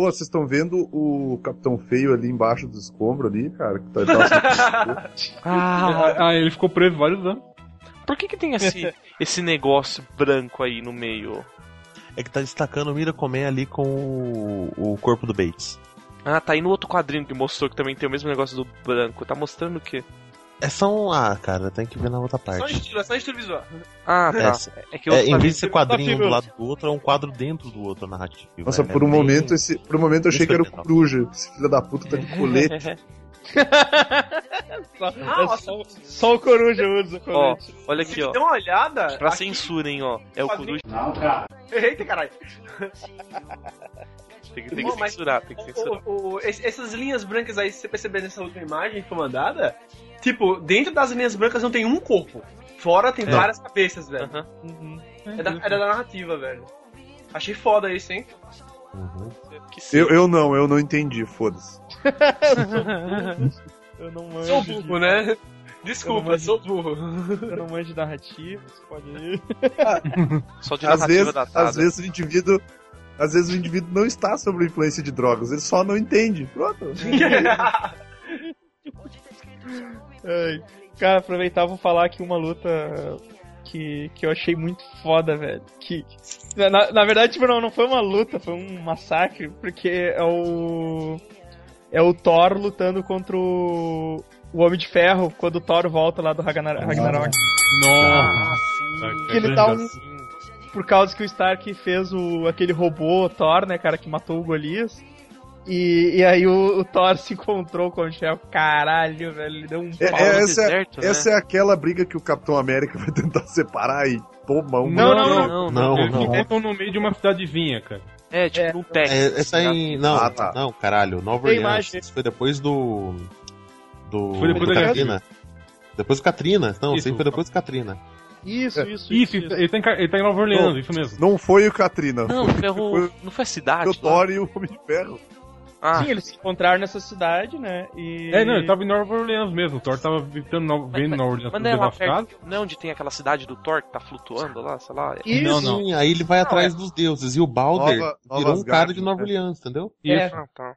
Pô, vocês estão vendo o Capitão Feio ali embaixo do escombro ali, cara? Que tá, tá Ah, Ah, ele ficou preso vários anos. por que que tem esse, esse negócio branco aí no meio? É que tá destacando o Miracle Man ali com o, o corpo do Bates. Ah, tá aí no outro quadrinho que mostrou que também tem o mesmo negócio do branco. Tá mostrando o quê? É só um. Ah, cara, tem que ver na outra Só parte. estilo, é só estilo visual. Ah, É, tá. se- É, que o é, em vez de ser tem- quadrinho um do Tá lado do outro, é um quadro dentro do outro narrativo. Nossa, é- por um é bem- momento esse, por um momento eu achei que era o. Coruja. Esse filho da puta tá de colete. Só, Ah, é nossa. só, só o coruja usa o Ó, colete. olha Se aqui, ó. der uma olhada. Pra aqui- censura, hein, ó. É o coruja. Eita, caralho. Tem, que- tem que censurar, tem que censurar. O- o- esse- essas linhas brancas aí, se você perceber nessa última imagem que foi mandada, tipo, dentro das linhas brancas não tem um corpo. Fora tem É. várias cabeças, velho. Uhum. É, da, é da narrativa, velho. Achei foda isso, hein? Uhum. Eu, eu não, eu não entendi, foda-se. Eu não manjo. Sou de- burro, né? Eu Desculpa, não sou burro. Eu não manjo de narrativa, você pode ir. Só de Às narrativa vezes, datada. às vezes o indivíduo. Às vezes o indivíduo não está sob a influência de drogas, ele só não entende. Pronto. Cara, aproveitar vou falar aqui uma luta que, que eu achei muito foda, velho. Que, na, na verdade, tipo, não, não foi uma luta, foi um massacre, porque é o. É o Thor lutando contra o, o Homem de Ferro quando o Thor volta lá do Ragnar- Ragnarok. Nossa. Que ele dá um. Por causa que o Stark fez o, aquele robô Thor, né, cara, que matou o Golias. E, e aí o, o Thor se encontrou com o Shell. Caralho, velho, ele deu um É, pau. é, no essa, deserto, né? essa é aquela briga que o Capitão América vai tentar separar e toma um. Não, não, não, não. não. Não, Eles não. encontram no meio de uma cidadezinha, cara. É, tipo É. um Texas. É, essa aí. Não, Ah, tá. não, caralho. Nova Orleans. Isso foi depois do. Do. Foi depois do da Guerra Katrina. Depois do Katrina. Não, Isso. isso foi depois do Katrina. Isso, isso, Isso, ele tá, em, ele tá em Nova Orleans, Não. isso mesmo. Não foi o Katrina. Não, foi, ferro. foi Não foi a o cidade? lá? Thor e o Homem de Ferro. Ah, Sim, eles se encontraram nessa cidade, né? E... É, não, ele tava em Nova Orleans mesmo. O Thor tava visitando, Nova- vendo Nova Orleans mas não é lá perto. Não é onde tem aquela cidade do Thor que tá flutuando lá, sei lá. Isso. Não, não. Sim, aí ele vai atrás dos deuses. E o Balder Nova- virou um cara de Nova né? Orleans, entendeu? É. Isso. Ah, tá.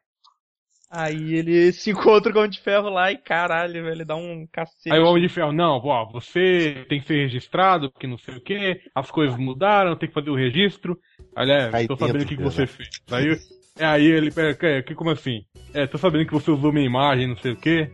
Aí ele se encontra com o Homem de Ferro lá e caralho, velho, ele dá um cacete. Aí o Homem de Ferro, não, ó, você tem que ser registrado, porque não sei o que, as coisas mudaram, tem que fazer o registro. Aliás, Cai tô sabendo o que, que você fez. Aí, é, aí ele, pera, que, que, como assim? É, tô sabendo que você usou minha imagem, não sei o que.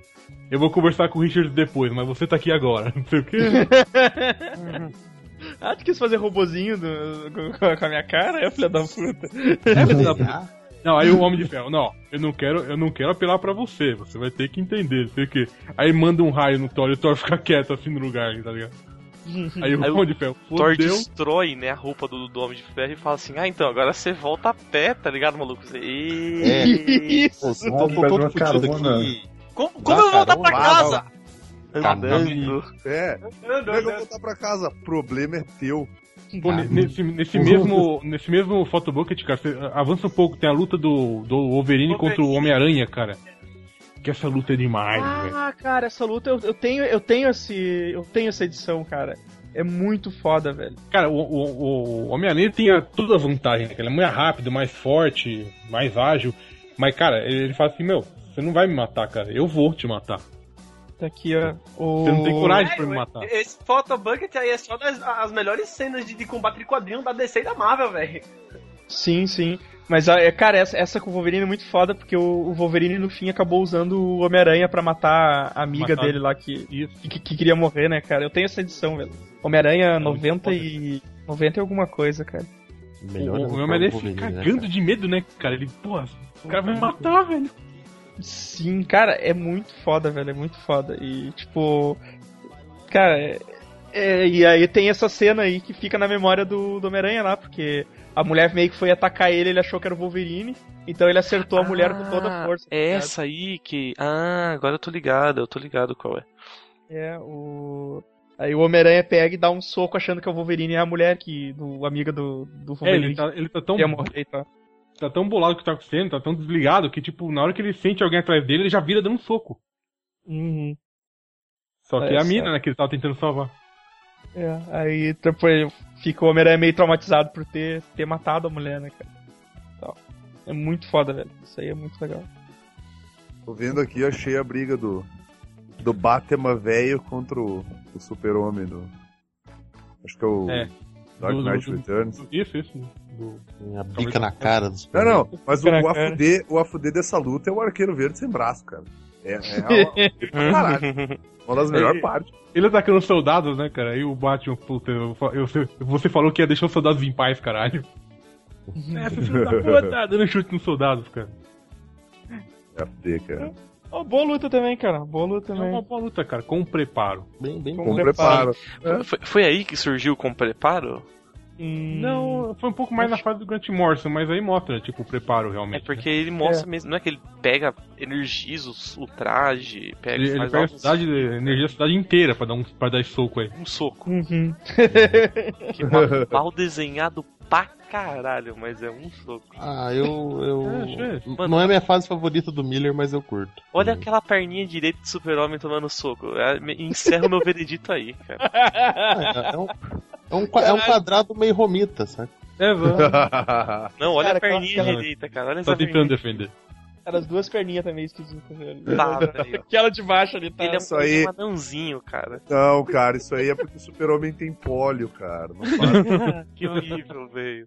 Eu vou conversar com o Richard depois, mas você tá aqui agora, não sei o que. ah, tu quis fazer robozinho do- com, com a minha cara? É, filha da puta. É, filho da puta. Não, aí o Homem de Ferro, não, eu não quero, eu não quero apelar pra você, você vai ter que entender, não sei o que. Aí manda um raio no Thor e o Thor fica quieto assim no lugar, tá ligado? Aí o Homem de Ferro, Thor destrói, né, a roupa do, do Homem de Ferro e fala assim: Ah, então, agora você volta a pé, tá ligado, maluco? Você... É. Isso. Pô, tô, todo fudido aqui. Como, como eu vou voltar pra casa? Andando. É, como é que eu vou voltar pra casa? Problema é teu. Pô, ne- nesse, nesse mesmo, nesse mesmo photobucket, cara, você avança um pouco, tem a luta do, do Wolverine contra o Homem-Aranha, cara. Que essa luta é demais, velho. Ah, cara, essa luta eu, eu tenho, eu tenho esse, eu tenho essa edição, cara. É muito foda, velho. Cara, o, o, o Homem-Aranha tem a- toda a vantagem, né? ele é mais rápido, mais forte, mais ágil. Mas, cara, ele, ele fala assim, meu, você não vai me matar, cara, eu vou te matar. Tá aqui, ó. O... Você não tem coragem pra É, me matar. Esse Photobucket aí é só das as melhores cenas de, de combate de quadrinho da DC e da Marvel, velho. Sim, sim. Mas, ah, é, cara, essa, essa com o Wolverine é muito foda, porque o, o Wolverine, no fim, acabou usando o Homem-Aranha pra matar a amiga Matar- dele lá, que, que, que queria morrer, né, cara? Eu tenho essa edição, velho. Homem-Aranha muito 90 foda. e... 90 e alguma coisa, cara. Melhor o é o Homem-Aranha fica né, cagando cara? de medo, né, cara? Ele, porra, o cara vai me matar, velho. Sim, cara, é muito foda, velho, é muito foda. E, tipo. Cara, é- é, e aí tem essa cena aí que fica na memória do, do Homem-Aranha lá, porque a mulher meio que foi atacar ele, ele achou que era o Wolverine, então ele acertou a mulher com toda a força. tá É ligado? essa aí que. Ah, agora eu tô ligado, eu tô ligado qual é. É, o. Aí o Homem-Aranha pega e dá um soco achando que é o Wolverine é a mulher que. do amiga do, do É, Wolverine. ele tá, ele tá tão que ia morrer e tal. tá tão bolado que tá acontecendo, tá tão desligado, que, tipo, na hora que ele sente alguém atrás dele, ele já vira dando um soco. Uhum. Só que É, é a mina, né, que ele tava tentando salvar. É, aí depois fica o Homem-Aranha meio traumatizado por ter, ter matado a mulher, né, cara? Tal. É muito foda, velho. Isso aí é muito legal. Tô vendo aqui, achei a briga do, do Batman velho contra o, o super-homem do... Acho que é o É. Dark Do- Knight do- Returns. Isso, isso. Do... Tem A bica na cara dos Não, não, mas o, o. AFD, o AFD dessa luta é o arqueiro verde sem braço, cara. É, é uma, caralho, uma das melhores Ele- partes. Ele atacando soldados, né, cara? Aí o Batman, puta, eu, eu- você falou que ia deixar os soldados em paz, caralho. É, seu filho da puta, dando chute nos soldados, cara. AFD, cara. Ó, boa luta também, cara. Boa luta É também. uma boa luta, cara, com preparo. Bem, bem Com Com preparo. preparo. Foi, foi aí que surgiu com preparo? Hum, Não, foi um pouco mais na fase do Grant Morrison, mas aí mostra, tipo, o preparo É realmente. porque ele mostra mesmo, não é que ele pega, energiza os- o traje, pega Ele, ele pega a cidade, a energia da cidade inteira pra dar, um, pra dar esse soco aí. um soco. Uhum. Que mal, mal desenhado pra caralho, mas é um soco. Ah, eu. eu... É, achei. Mano, Não é minha fase favorita do Miller, mas eu curto. Olha aquela perninha direita do super-homem tomando soco. É, Encerra o meu veredito aí, cara. Ah, é, um, é, um, é um quadrado meio romita, sabe? É, vamos. Não, olha Cara, a perninha aquela- direita, cara. Olha Tá tentando perninha. defender. Cara, as duas perninhas também esquisitas, velho. Tá, velho. Aquela de baixo ali tá. Ele é Isso aí. um anãozinho, cara. Não, cara, isso aí é porque o super-homem tem pólio, cara. Que horrível, velho.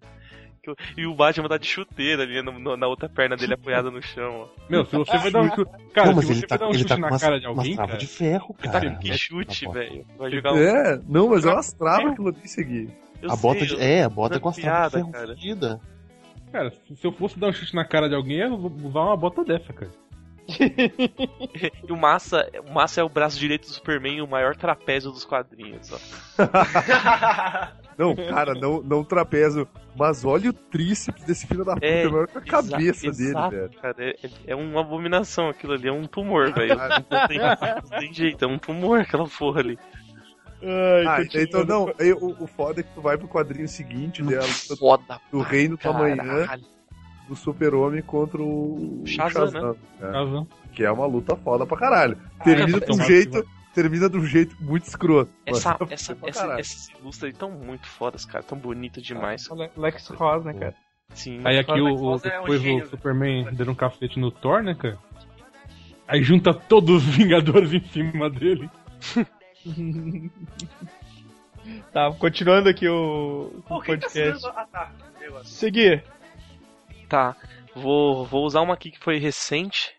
Que- E o Batman tá de chuteira ali no- no- na outra perna dele apoiada no chão, ó. Meu, se você vai dar um chute. Cara, mas se ele você tá, vai dar um chute tá na umas, cara de alguém, cara, de ferro, Ele tá cara. com que chute, A velho. Vai jogar um. É, não, mas é umas travas aquilo ali seguir. Eu A bota de. eu- É, a bota com as travas de piada, ferro cara. fodida. Cara, se se eu fosse dar um chute na cara de alguém, eu vou usar uma bota dessa, cara. E o Massa, o Massa é o braço direito do Superman e o maior trapézio dos quadrinhos, ó. Não, cara, não, não trapezo. Mas olha o tríceps desse filho da puta, É, é maior que a cabeça dele, exato, velho. Cara, é, é- é uma abominação aquilo ali, é um tumor, velho. Não tem, não tem jeito, é um tumor aquela porra ali. Ai, Ah, então não, aí o, o foda é que tu vai pro quadrinho seguinte, daí a luta Foda do Reino do caralho. Amanhã do Super-Homem contra o Shazam, né? né? Razão. Que é uma luta foda pra caralho. Termina de um tomara jeito. Termina de um jeito muito escroto. Essa, Mas é essa, essa, essas ilustras aí tão muito fodas, cara. Tão bonitas demais. Le- Lex Ross, né, cara? Sim. Aí aqui o, o- é depois gênio, o Superman dando um cacete no Thor, né, cara? Aí junta todos os Vingadores em cima dele. Tá, continuando aqui o, o Pô, tá podcast. segurando- Ah, tá. Seguir. Tá, vou, vou usar uma aqui que foi recente.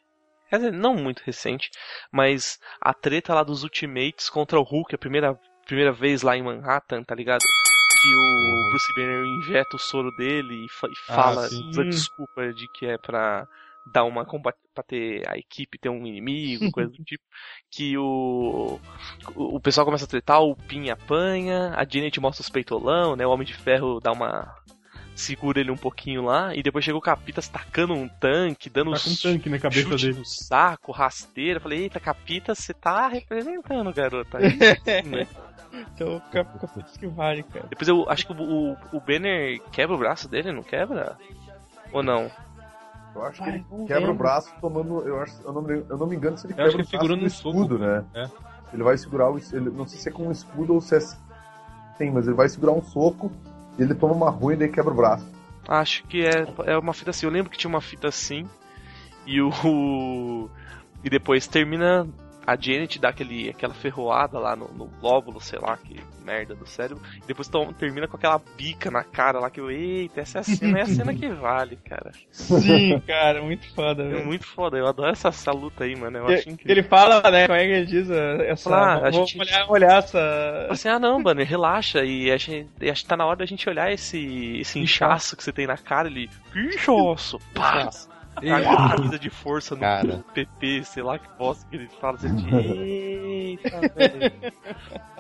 Quer dizer, não muito recente, mas a treta lá dos Ultimates contra o Hulk, a primeira, primeira vez lá em Manhattan, tá ligado? Que o Bruce Banner injeta o soro dele e, Ah, fala, usa desculpa de que é pra dar uma combat pra ter a equipe ter um inimigo, coisa do tipo. Que o, o o pessoal começa a tretar, o Pin apanha, a Janet mostra os peitolão, né? O Homem de Ferro dá uma segura ele um pouquinho lá, e depois chega o Capitas tacando um tanque, dando Tá um tanque na cabeça chute dele. no saco, rasteira. Falei, eita, Capitas, você tá representando, garota. Aí, né? Então, cap- capítulos que vale, cara. Depois eu acho que o, o, o Banner quebra o braço dele, não quebra? Ou não? Eu acho que ele quebra o braço tomando. Eu, acho, eu, não, me- eu não me engano se ele Eu quebra acho que o braço um escudo, né? É. Ele vai segurar o. Ele, não sei se é com um escudo ou se é. Sim, mas ele vai segurar um soco e ele toma uma ruim e daí quebra o braço. Acho que é, é uma fita assim. Eu lembro que tinha uma fita assim. E o. E depois termina. A Janet dá aquele, aquela ferroada lá no, no lóbulo, sei lá, que merda do cérebro. E depois to- termina com aquela bica na cara lá que eu. Eita, essa é a cena, é a cena que vale, cara. Sim, cara, muito foda, É velho. muito foda. Eu adoro essa, essa luta aí, mano. Eu acho que incrível. Ele fala, né? Como é que ele diz? eh, Essa. Ah, a gente- olhar, olhar essa. Assim, ah não, Banner, relaxa. E a gente, acho que tá na hora da gente olhar esse, esse inchaço que você tem na cara. Ele, inchaço? Pá! Caiu a camisa de força no Cara. PP, sei lá que bosta que ele fala. Você eita, velho.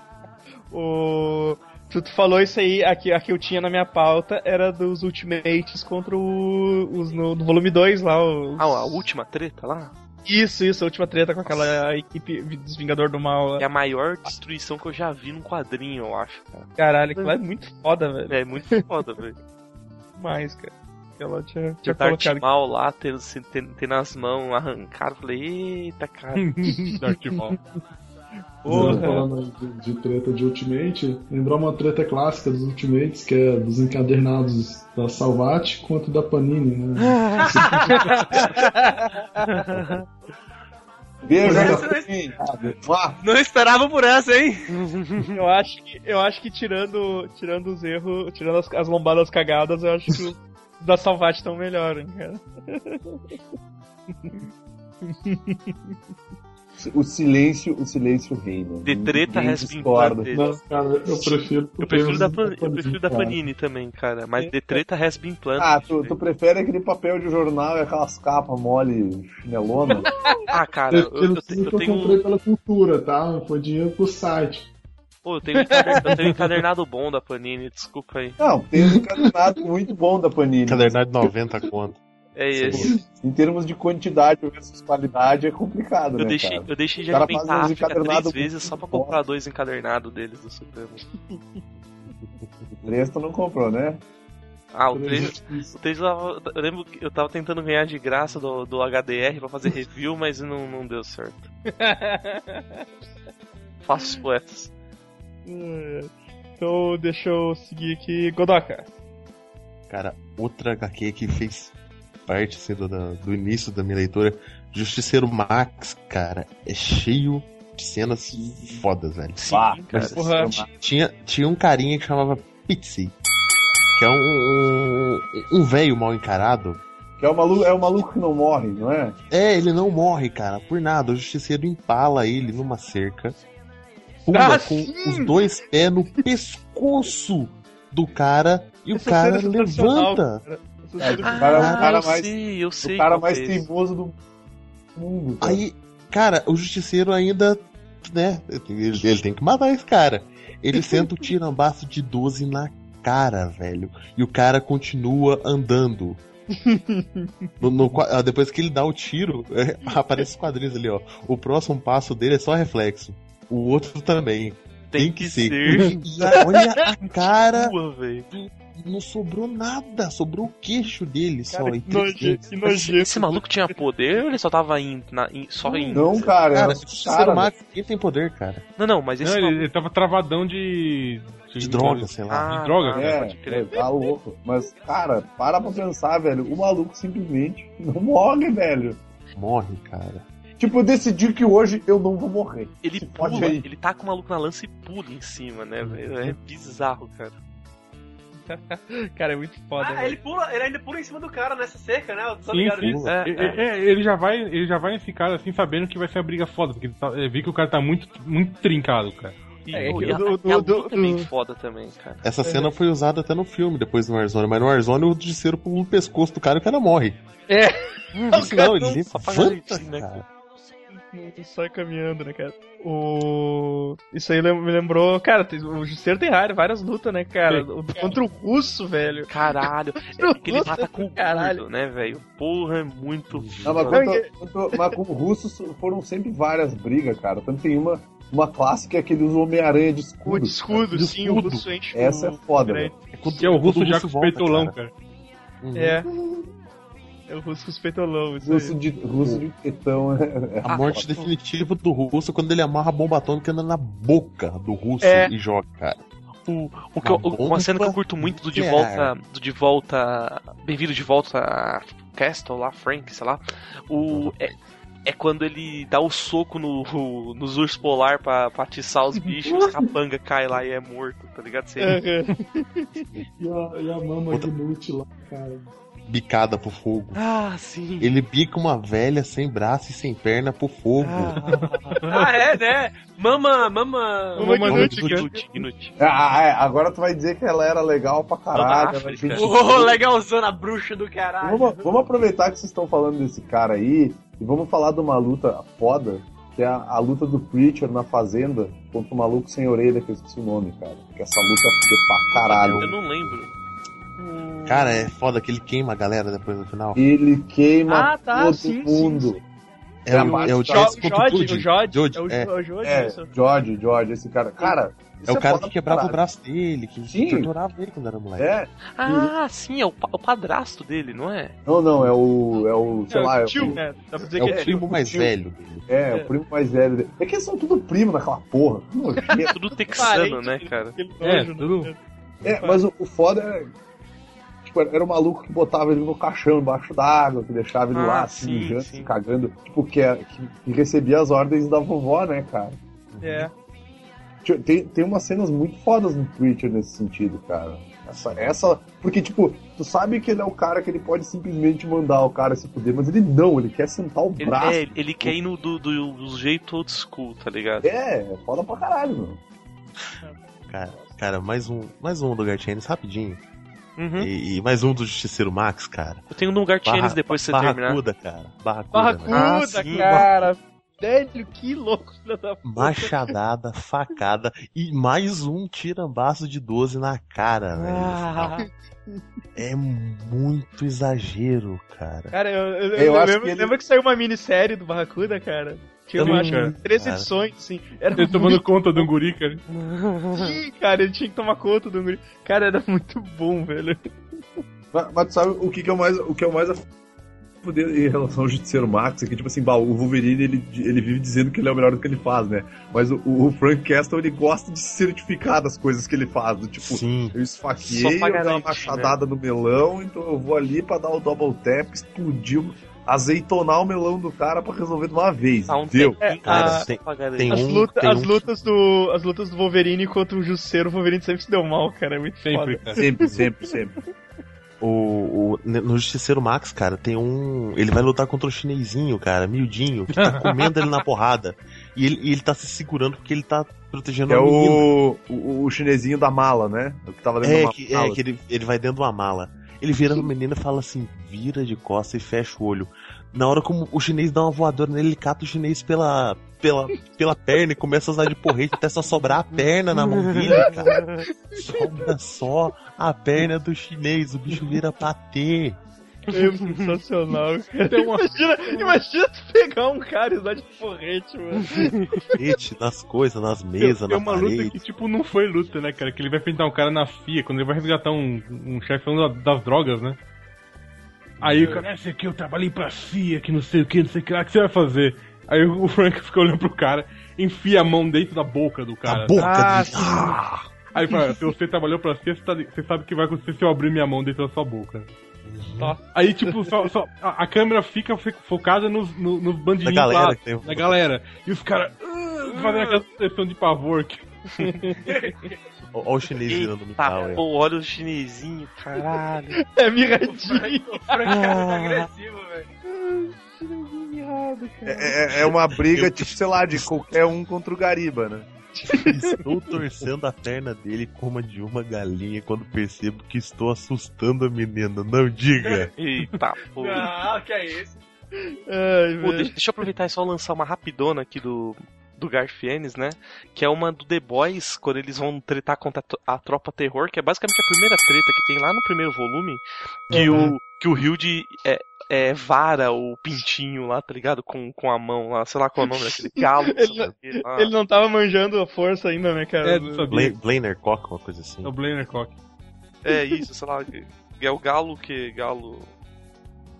O. Tu, tu falou isso aí, aqui, a que eu tinha na minha pauta era dos Ultimates contra o, os no, no volume 2 lá. Os... Ah, a última treta lá? Isso, isso, a última treta com aquela equipe dos Vingador do Mal lá. É a maior destruição que eu já vi num quadrinho, eu acho, cara. Caralho, aquilo lá é muito foda, velho. É muito foda, velho. Demais, cara. Ela tinha, tinha Darth colocado. Maul lá, tendo, tendo, tendo as mãos arrancadas. Falei, eita, cara. Darth Maul. Porra. Falando de, de treta de Ultimate, lembrar uma treta clássica dos Ultimates, que é dos encadernados da Salvat quanto da Panini, né? Mua. Não esperava por essa, hein? Eu acho que, eu acho que tirando, tirando os erros, tirando as, as lombadas cagadas, eu acho que da Salvat estão melhor, hein, cara. O silêncio, o silêncio reina. De treta planted. Não, cara, eu prefiro. Eu prefiro da, Pan- eu prefiro da. Panini também, cara. Mas The Treta has been planted. Ah, tu, tu prefere aquele papel de jornal e aquelas capas mole chinelona? Ah, cara, eu, eu, que eu eu tenho. comprei pela cultura, tá? Foi dinheiro pro site. Pô, eu tenho, um eu tenho um encadernado bom da Panini, desculpa aí. Não, tem um encadernado muito bom da Panini. Encadernado de 90 conto. É esse. Em termos de quantidade versus qualidade é complicado, Eu né, deixei, cara? eu deixei de O alimentar a África três vezes muito só pra comprar dois encadernados deles do Supremo. Três tu não comprou, né? Ah, o 3, o 3 eu, tava- eu lembro que eu tava tentando ganhar de graça do, do HDR pra fazer review, mas não, não deu certo. Faço os poetas. Então, deixa eu seguir aqui. Godoka. Cara, outra HQ que fez parte assim, do, do início da minha leitura, Justiceiro Max, cara, é cheio de cenas fodas, velho. Sim, Bah, cara. Porra. Tinha, tinha um carinha que chamava Pixie, que é um, um, um velho mal encarado. Que é o, maluco, é o maluco que não morre, não é? É, ele não morre, cara, por nada. O Justiceiro empala ele numa cerca, pula Ah, com sim! os dois pés no pescoço do cara e o Essa cara cena é sensacional, levanta. cara. É, o cara, o Ah, cara eu mais, sei, eu sei. o cara mais é teimoso do mundo. Cara. Aí, cara, o justiceiro ainda, né, ele, ele tem que matar esse cara. Ele senta o tirambaço de 12 na cara, velho. E o cara continua andando. No- no ah, depois que ele dá o tiro, aparece os quadrinhos ali, ó. O próximo passo dele é só reflexo. O outro também. tem que ser. E olha a cara, Sua, velho. não sobrou nada, sobrou o queixo dele só. Cara, e que nojento, que Esse, nojento. esse maluco tinha poder ou ele só tava indo, na, in- só indo? Não, cara, Cara, cara, Justiceiro Max, quem tem poder, cara? Não, não, mas esse Não, ele, maluco. ele tava travadão de. De droga, sei lá. de droga, ah, pode É, crer. é, tá louco. Mas, cara, para pra pensar, velho. O maluco simplesmente não morre, velho. Morre, cara. Tipo, eu decidi que hoje eu não vou morrer. Ele Se pula, ele tá com o maluco na lança e pula em cima, né? É bizarro, cara. Cara, é muito foda. Ah, velho. ele pula, ele ainda pula em cima do cara nessa cerca, né? Eu tô Sim, ligado sim. nisso. É, É, é, ele já vai, ele já vai nesse cara assim sabendo que vai ser uma briga foda, porque ele tá, é, vi que o cara tá muito, muito trincado, cara. E, É, é que e a, do- e a do- luta é bem do- foda também, cara. Essa cena foi usada até no filme, depois no Warzone, mas no Warzone o Justiceiro pula no pescoço do cara e o cara morre. É. Isso não, ele garantir, né, cara. Não sai caminhando, né, cara? O... Isso aí me lembrou. Cara, o Justiceiro tem várias, várias lutas, né, cara? O- Contra o russo, velho. Caralho, é que ele mata com o Caralho. né, velho? Porra, é muito Não, mas, quanto- quanto- mas com russos foram sempre várias brigas, cara. Tanto tem uma, uma clássica que ele usa o Homem-Aranha de O escudo. de escudo, De sim, o escudo. russo enche Essa é o- foda, velho. É é o russo já com os volta, peitolão, cara. cara. Uhum. É. É o russo com os peitolão, isso Russo aí. de, russo de tetão é, é A morte definitiva do russo é quando ele amarra a bomba atômica anda na boca do russo É. e joga, cara. O, o que eu- Uma cena que eu curto muito do De nuclear. Volta. Do De Volta. Bem-vindo de volta a Castle lá, Frank, sei lá. O. É, é quando ele dá o soco no, nos ursos polar pra, pra atiçar os bichos, o capanga cai lá e é morto, tá ligado? Você. E a, e a mama Outra- Gnut lá, cara. Bicada pro fogo. Ah, sim. Ele bica uma velha sem braço e sem perna pro fogo. Ah, é, né? Mama, mama. Uma Mama Gnut, cara. Gnut, Gnut. Ah, é, agora tu vai dizer que ela era legal pra caralho. Gente- Ô, legalzona, bruxa do caralho. Vamos, vamos aproveitar que vocês estão falando desse cara aí e vamos falar de uma luta foda, que é a, a luta do Preacher na fazenda contra o maluco sem orelha, que eu esqueci o nome, cara. Que essa luta é pra caralho. Eu não lembro. Cara, é foda que ele queima a galera depois no final. Ele queima Ah, tá, todo sim, mundo. sim, É, o- É é o Jo- Jesse contra o o é o, é. é o É, esse cara. Cara, É o cara que quebrava o caralho. braço dele, que Sim. torturava ele quando era moleque. É, Ah, sim, é o, o padrasto dele, não é? não, não, é o. É o. Sei É, lá, é o o, tio, né? Dá pra dizer É que o é primo mais tio. velho dele. é, é o primo mais velho dele. É que eles são tudo primo naquela porra. Tudo texano, né, cara? É, tudo-? É, mas o, o foda é. Tipo, era o maluco que botava ele no caixão embaixo d'água, que deixava ele Ah, lá, sim, se mijando, sim. se cagando. Tipo, que, é- que, que recebia as ordens da vovó, né, cara? É. Tem, tem umas cenas muito fodas no Preacher nesse sentido, cara. Essa, essa. Porque, tipo, tu sabe que ele é o cara que ele pode simplesmente mandar o cara se fuder, mas ele não, ele quer sentar o Ele, braço. é, ele quer ir no, do, do, do jeito old school, tá ligado? É, é foda pra caralho, mano. Cara, cara, mais um, mais um do Gartienes rapidinho. Uhum. E, e mais um do Justiceiro Max, cara. Eu tenho um lugar tênis depois que você terminar. Barracuda, cara. Barracuda, né? Barracuda, Ah, sim. cara. Velho, que louco, filho da puta. Machadada, facada e mais um tirambaço de 12 na cara, velho. Ah, É muito exagero, cara. cara, eu, eu, Eu eu lembro, que ele- lembra que saiu uma minissérie do Barracuda, cara? Tinha Eu acho três cara. edições, assim. Era Ele tomando conta do guri, cara. Sim, cara, ele tinha que tomar conta do guri. Cara, era muito bom, velho. Mas, mas tu sabe o que, que é o mais, o que é o mais em relação ao Justiceiro Max é que, tipo assim, bah, o Wolverine ele, ele vive dizendo que ele é o melhor do que ele faz, né? Mas o, o Frank Castle ele gosta de se certificar das coisas que ele faz. do Tipo, Sim. eu Só esfaqueei, eu dei uma garantir, machadada no melão, então eu vou ali pra dar o double tap, explodir, o- azeitonar o melão do cara pra resolver de uma vez. Há um Entendeu? tempinho, Cara, tem- pra garantir. tem As, luta- tem as um- lutas do, as lutas do Wolverine contra o Jusceiro, o Wolverine sempre se deu mal, cara. É muito Sempre, foda. cara. Sempre, sempre, sempre. O, o- no Justiceiro Max, cara, tem um. Ele vai lutar contra o chinesinho, cara, miudinho, que tá comendo ele na porrada. E ele, e ele tá se segurando porque ele tá protegendo Que é o, o, o chinesinho da mala, né? O que tava dentro É, de uma que, é, mala. que ele, ele vai dentro de uma mala. Ele vira no menino e fala assim: vira de costas e fecha o olho. Na hora como o chinês dá uma voadora nele, ele cata o chinês pela, pela, pela perna e começa a usar de porrete até só sobrar a perna na mão dele, cara. Sobra só a perna do chinês, o bicho vira patê. É sensacional, cara. Uma- Imagina, imagina tu pegar um cara e usar de porrete, mano. Hit nas coisas, nas mesas, Tem na uma luta parede. que, tipo, não foi luta, né, cara? Que ele vai enfrentar um cara na FIA, quando ele vai resgatar um, um chefão da- das drogas, né? Aí o cara, esse aqui eu trabalhei pra FIA, que não sei o que, não sei o que lá, o que você vai fazer? Aí o Frank fica olhando pro cara, enfia a mão dentro da boca do cara. A boca Ah, dele. Ah! Aí fala, se você trabalhou pra FIA, você, tá- você sabe o que vai acontecer se eu abrir minha mão dentro da sua boca. Tá. Aí, tipo, só, só- a, a câmera fica fo- focada nos, no- nos bandidinhos Da galera lá, na galera. E os caras uh, fazendo aquela expressão de pavor. Que... Olha o chinês virando no Tá, é. pô, olha o chinesinho, caralho. É miradinho. agressivo, velho. É, é- é uma briga, tipo, sei lá, de qualquer um contra o Gariba, né? Estou torcendo a perna dele como a de uma galinha quando percebo que estou assustando a menina. Não diga. Eita, pô. Não, que é isso? Ai, Pô, deixa, deixa eu aproveitar e só lançar uma rapidona aqui do, do Garfienes, né? Que é uma do The Boys, quando eles vão tretar contra a, Tropa Terror, que é basicamente a primeira treta que tem lá no primeiro volume, que o que o Hilde é, é, vara o pintinho lá, tá ligado? Com, com a mão lá, sei lá qual é o nome daquele galo. Ele sei lá o quê. Ah, Ele não tava manjando a força ainda, né, cara? É, não. Bla- Blainer Cock, uma coisa assim. É o Blainer Cock. É isso, sei lá. É o galo que. Galo.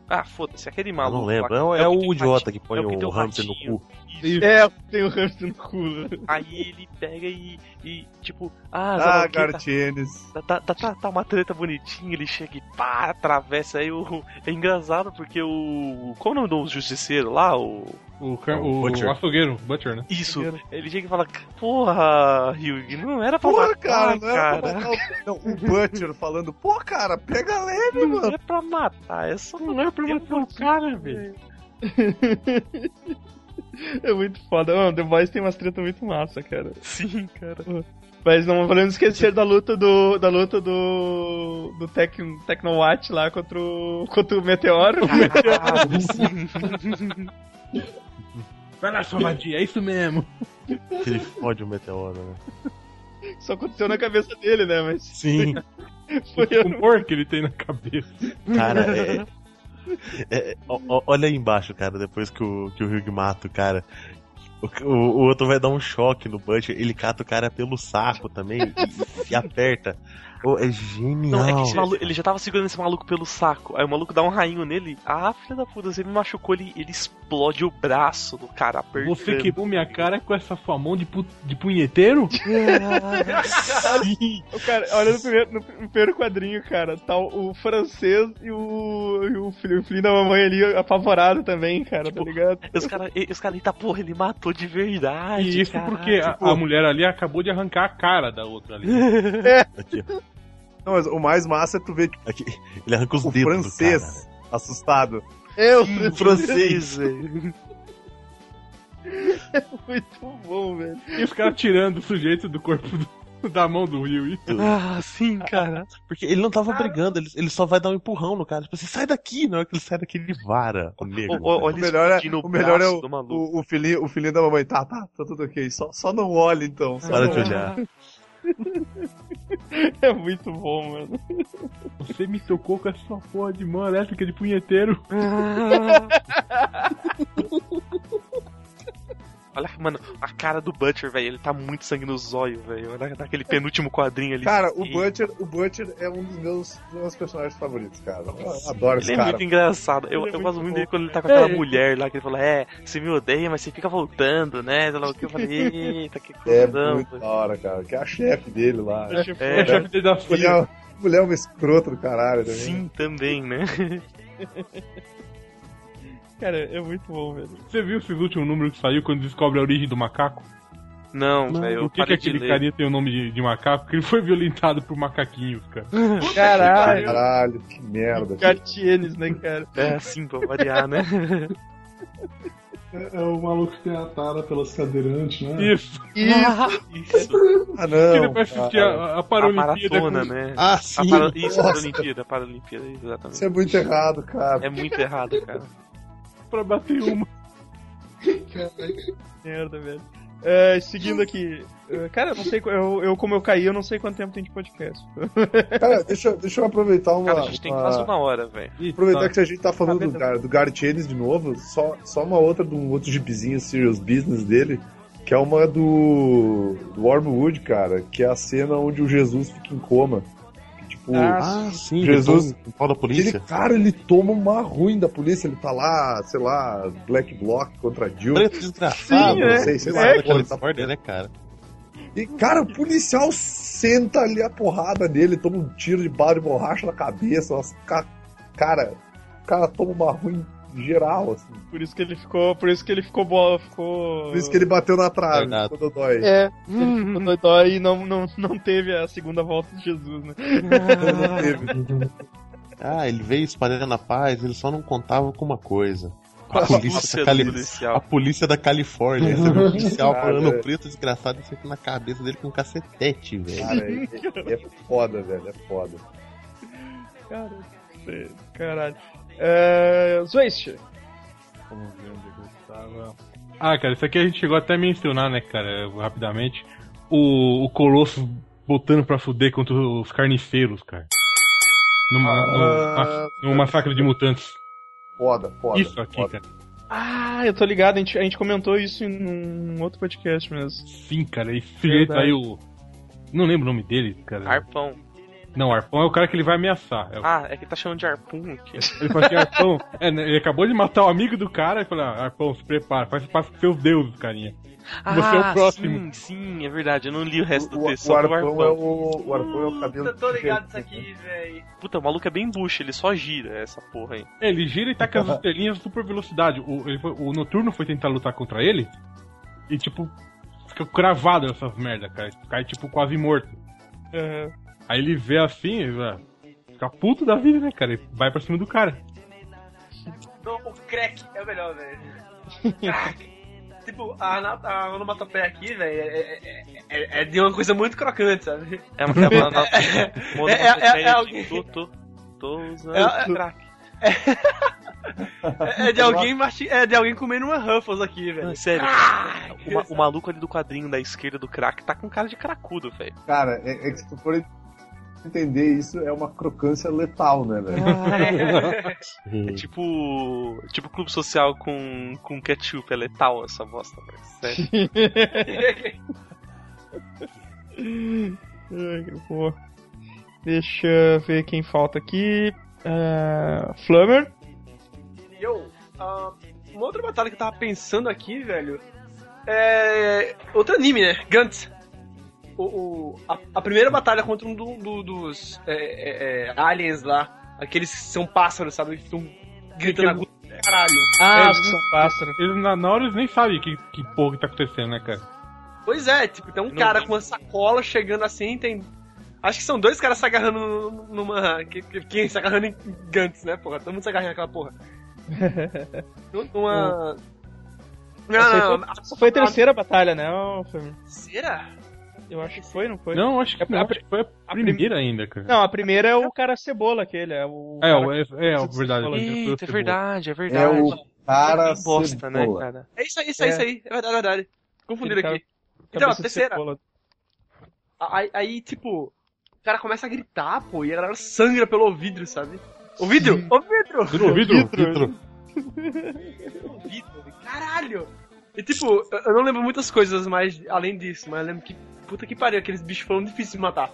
Ah, foda-se, aquele Eu maluco. não lembro. lá, É, o- é tem o idiota que põe é o o hamster no cu. Isso. É, tem o hamster no cu. né? Aí ele pega e, e tipo, ah, Ah, o tá- Gartienes. Tá, tá, tá, tá, tá uma treta bonitinha, ele chega e pá, atravessa aí o. É engraçado porque o. Qual é o nome do justiceiro lá? O. O, Car- O o, Butcher. açougueiro, Butcher, né? Isso, ele chega e fala, porra, Ryug, não era pra Porra, matar, cara, não era cara. pra matar o... Não, o Butcher falando, pô, cara, pega leve, Não mano. é pra matar, é só Não é pra matar o cara, velho. É muito foda. Mano, The Boys tem umas tretas muito massa, cara. Sim, cara. Mas não podemos esquecer da luta do. da luta do. do Tec, Tecnowatch lá contra o. contra o Meteoro. Vai lá, sua vadia, é isso mesmo. Que ele fode o meteoro, né? Só aconteceu na cabeça dele, né? Mas Sim. foi O humor que ele tem na cabeça. Cara, é. É- ó- olha aí embaixo, cara, depois que o, que o Hugh mata o cara. O, o- o outro vai dar um choque no Butcher, ele cata o cara pelo saco também e, e aperta. Ô, é genial. Não, é que esse maluco, ele já tava segurando esse maluco pelo saco. Aí o maluco dá um rainho nele. Ah, filha da puta, você me machucou, ele, ele explode o braço do cara apertando. Você quebrou minha cara com essa sua mão de, pu de punheteiro? O cara, olha no primeiro, no primeiro quadrinho, cara, tá o, o francês e o, e o, filho, o filho da mamãe ali apavorado também, cara, tá ligado? Os caras, os cara, eita porra, ele matou de verdade. E isso caralho. porque a, a mulher ali acabou de arrancar a cara da outra ali. Aqui, ó. Não, mas o mais massa é tu ver tipo, Aqui, ele arranca os o dedos francês do cara. assustado. Eu, Sim, francês, velho. muito bom, velho. E os caras tirando o sujeito do corpo do- da mão do Will. Ah, sim, cara. Porque ele não tava brigando, ele, ele só vai dar um empurrão no cara. Tipo assim, sai daqui! Na hora que ele sai daqui, ele vara o negro. Ó, ó, olha O melhor é, o, melhor é o, o, o, filhinho, o filhinho da mamãe. Tá, tá, tá tudo ok. Só, só não olhe então. Só Para não de olhar. É muito bom, mano. Você me tocou com essa porra de mão elétrica de punheteiro. Olha, mano, a cara do Butcher, velho, ele tá muito sangue no zóio, velho. Olha naquele penúltimo quadrinho ali. Cara, o Butcher, o Butcher é um dos meus, dos meus personagens favoritos, cara. Eu adoro esse Ele é cara. muito engraçado. Eu, Ele é eu muito gosto muito dele quando ele tá com aquela É. mulher lá, que ele fala, é, você me odeia, mas você fica voltando, né? Sei lá o que eu falei, eita, que É cuzão. muito da hora, cara. Que é a chefe dele lá. É, É, É, chefe dele da filha. Mulher, mulher é uma escrota do caralho também. Sim, também, né? Cara, é muito bom, velho. Você viu esses últimos números que saiu quando descobre a origem do macaco? Não, velho, eu Por que, que aquele carinha tem o nome de, de macaco? Porque ele foi violentado por macaquinhos, cara. Caralho. Caralho, que merda. Cartienes, né, cara? É, assim, pra variar, né? É, é o maluco que tem a tara pelas cadeirantes, né? Isso. Isso. Ah, Que não. depois assistir cara. a, a A Paralimpíada. maratona, com- né? Ah, A sim. para... Isso, a Paralimpíada, a Paralimpíada, exatamente. Isso é muito errado, cara. É muito errado, cara. Pra bater uma. Merda, velho. É, seguindo aqui. é, Cara, eu não sei. Eu, eu, como eu caí, eu não sei quanto tempo tem de podcast. Cara, deixa, deixa eu aproveitar uma. Cara, a gente tem uma- quase uma hora, velho. Aproveitar que a gente tá falando Tá do? Gar, do Garth Ennis de novo, só, só uma outra de um outro gibizinho Serious Business dele, que é uma do, do Wormwood, cara, que é a cena onde o Jesus fica em coma. Tipo, Ah, Ah, sim, Jesus-. O pau da polícia. ele, cara, ele toma uma ruim da polícia, ele tá lá, sei lá, Black Bloc contra Jill. Preto desgraçado. Sim, não é. sei, sei É, lá, aquela ele tá história, né, cara? E, cara, o policial senta ali a porrada nele, toma um tiro de bala de borracha na cabeça. Cara, o cara toma uma ruim geral, assim. Por isso que ele ficou. Por isso que ele ficou boa. Ficou. Por isso que ele bateu na trave, Verdade. ficou dodói. É, ele ficou dodói e não, não, não teve a segunda volta de Jesus, né? Não teve. Ah, ele veio espalhando a paz, ele só não contava com uma coisa. A A polícia, da, Cali- a polícia da Califórnia. Viu o policial Cara, falando é. preto desgraçado e sempre na cabeça dele com um cacetete, velho. Cara, é, é foda, velho, é foda. Cara, é, caralho. É. Zwist. Vamos ver onde é que eu estava. Ah, cara, isso aqui a gente chegou até a mencionar, né, cara, rapidamente. O, o Colosso voltando pra fuder contra os carniceiros, cara. Numa, Ah, no, no massacre de mutantes. Foda, foda. Isso aqui, foda. cara. Ah, eu tô ligado, a gente, a gente comentou isso em um outro podcast mesmo. Sim, cara, esse Verdade. aí, o. Não lembro o nome dele, cara. Arpão. Não, Arpão é o cara que ele vai ameaçar. É o- Ah, é que tá chamando de Arpum aqui. Ele fala assim, Arpão. É, né, ele acabou de matar o amigo do cara e falou, ah, Arpão, se prepara, faz passo com seus deuses, carinha. Você é o próximo. Sim, sim, é verdade. Eu não li o resto do O, texto, o, só do Arpão Arpão. é o, o Arpão é o cabelo. Puta, tô ligado nisso aqui, velho. Puta, o maluco é bem bucha, ele só gira essa porra aí. É, ele gira e taca as estrelinhas super velocidade. O, ele foi- o Noturno foi tentar lutar contra ele e, tipo, fica cravado essas merda, cara. Cai, tipo, quase morto. Aham. Aí ele vê assim, ele vai- fica puto da vida, né, cara? E vai pra cima do cara. Não, o crack é o melhor, velho. Tipo, a, ana- a onomatopeia aqui, velho, é, é- é- é de uma coisa muito crocante, sabe? É uma, é É- é- é- é alguém. Tô, tô, tô usando É- é- crack. É, é de alguém é de alguém comendo uma Ruffles aqui, velho. Sério. Ah, O, ma- o maluco ali do quadrinho da esquerda do crack tá com cara de cracudo, velho. Cara, é, é que se tu for entender isso, é uma crocância letal, né, velho? É tipo. Tipo clube social com, com ketchup, é letal essa bosta, velho. Sério. Ai, que porra. Deixa eu ver quem falta aqui. Uh, Flummer. Yo, ah, uma outra batalha que eu tava pensando aqui, velho, é. Outro anime, né? Gantz. O, o- a, a primeira batalha contra um do- do- dos é, é, é, aliens lá, aqueles que são pássaros, sabe? Que estão gritando agudo. Caralho. Ah, É, que são pássaros. Eles, na, na hora eles nem sabem que, que porra que tá acontecendo, né, cara? Pois é, tipo, tem um Não cara vi. com uma sacola chegando assim, tem. Acho que são dois caras se agarrando numa. que- que- Quem se agarrando em Gantz, né, porra? Todo mundo se agarra naquela porra. Numa. Não, aí não, foi- não. Foi a terceira batalha, né, ô, Flummer? Eu acho que foi, não foi? Não, acho que, É, não, a acho que foi a a primeira ainda, cara. Não, a primeira é o cara cebola, aquele. É o. É, o- é, é, que- verdade. O Eita, é verdade, é É verdade. o cara bosta, né, cebola. cara? É isso aí, isso aí, É. isso aí. É verdade, é verdade. Confundido aqui. Então, a terceira. Aí, aí, tipo, o cara começa a gritar, pô, e a galera sangra pelo ouvido, sabe? O vidro? O vidro! Vidro, vidro, vidro. O vidro, caralho! E tipo, eu- eu não lembro muitas coisas mais além disso, mas eu lembro que, puta que pariu, aqueles bichos foram difíceis de matar.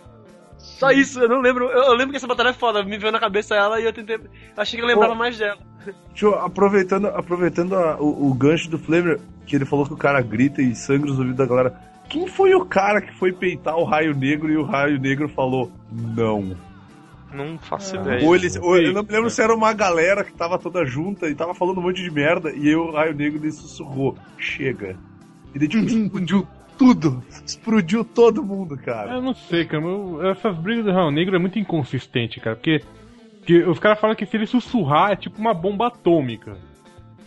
Só isso, eu não lembro. Eu, eu lembro que essa batalha é foda, me veio na cabeça ela e eu tentei. Achei que eu lembrava Pô. mais dela. Deixa eu- aproveitando, aproveitando a- o, o gancho do Flamer, que ele falou que o cara grita e sangra os ouvidos da galera. Quem foi o cara que foi peitar o Raio Negro e o Raio Negro falou não? Não faço Ah. ideia. Ou eles, ou, eu não me lembro se era uma galera que tava toda junta e tava falando um monte de merda e aí o Raio Negro lhe sussurrou: Chega. E daí tipo, explodiu tudo. Explodiu todo mundo, cara. Eu não sei, cara. eu- essas brigas do Raio Negro é muito inconsistente, cara. Porque, porque os caras falam que se ele sussurrar é tipo uma bomba atômica.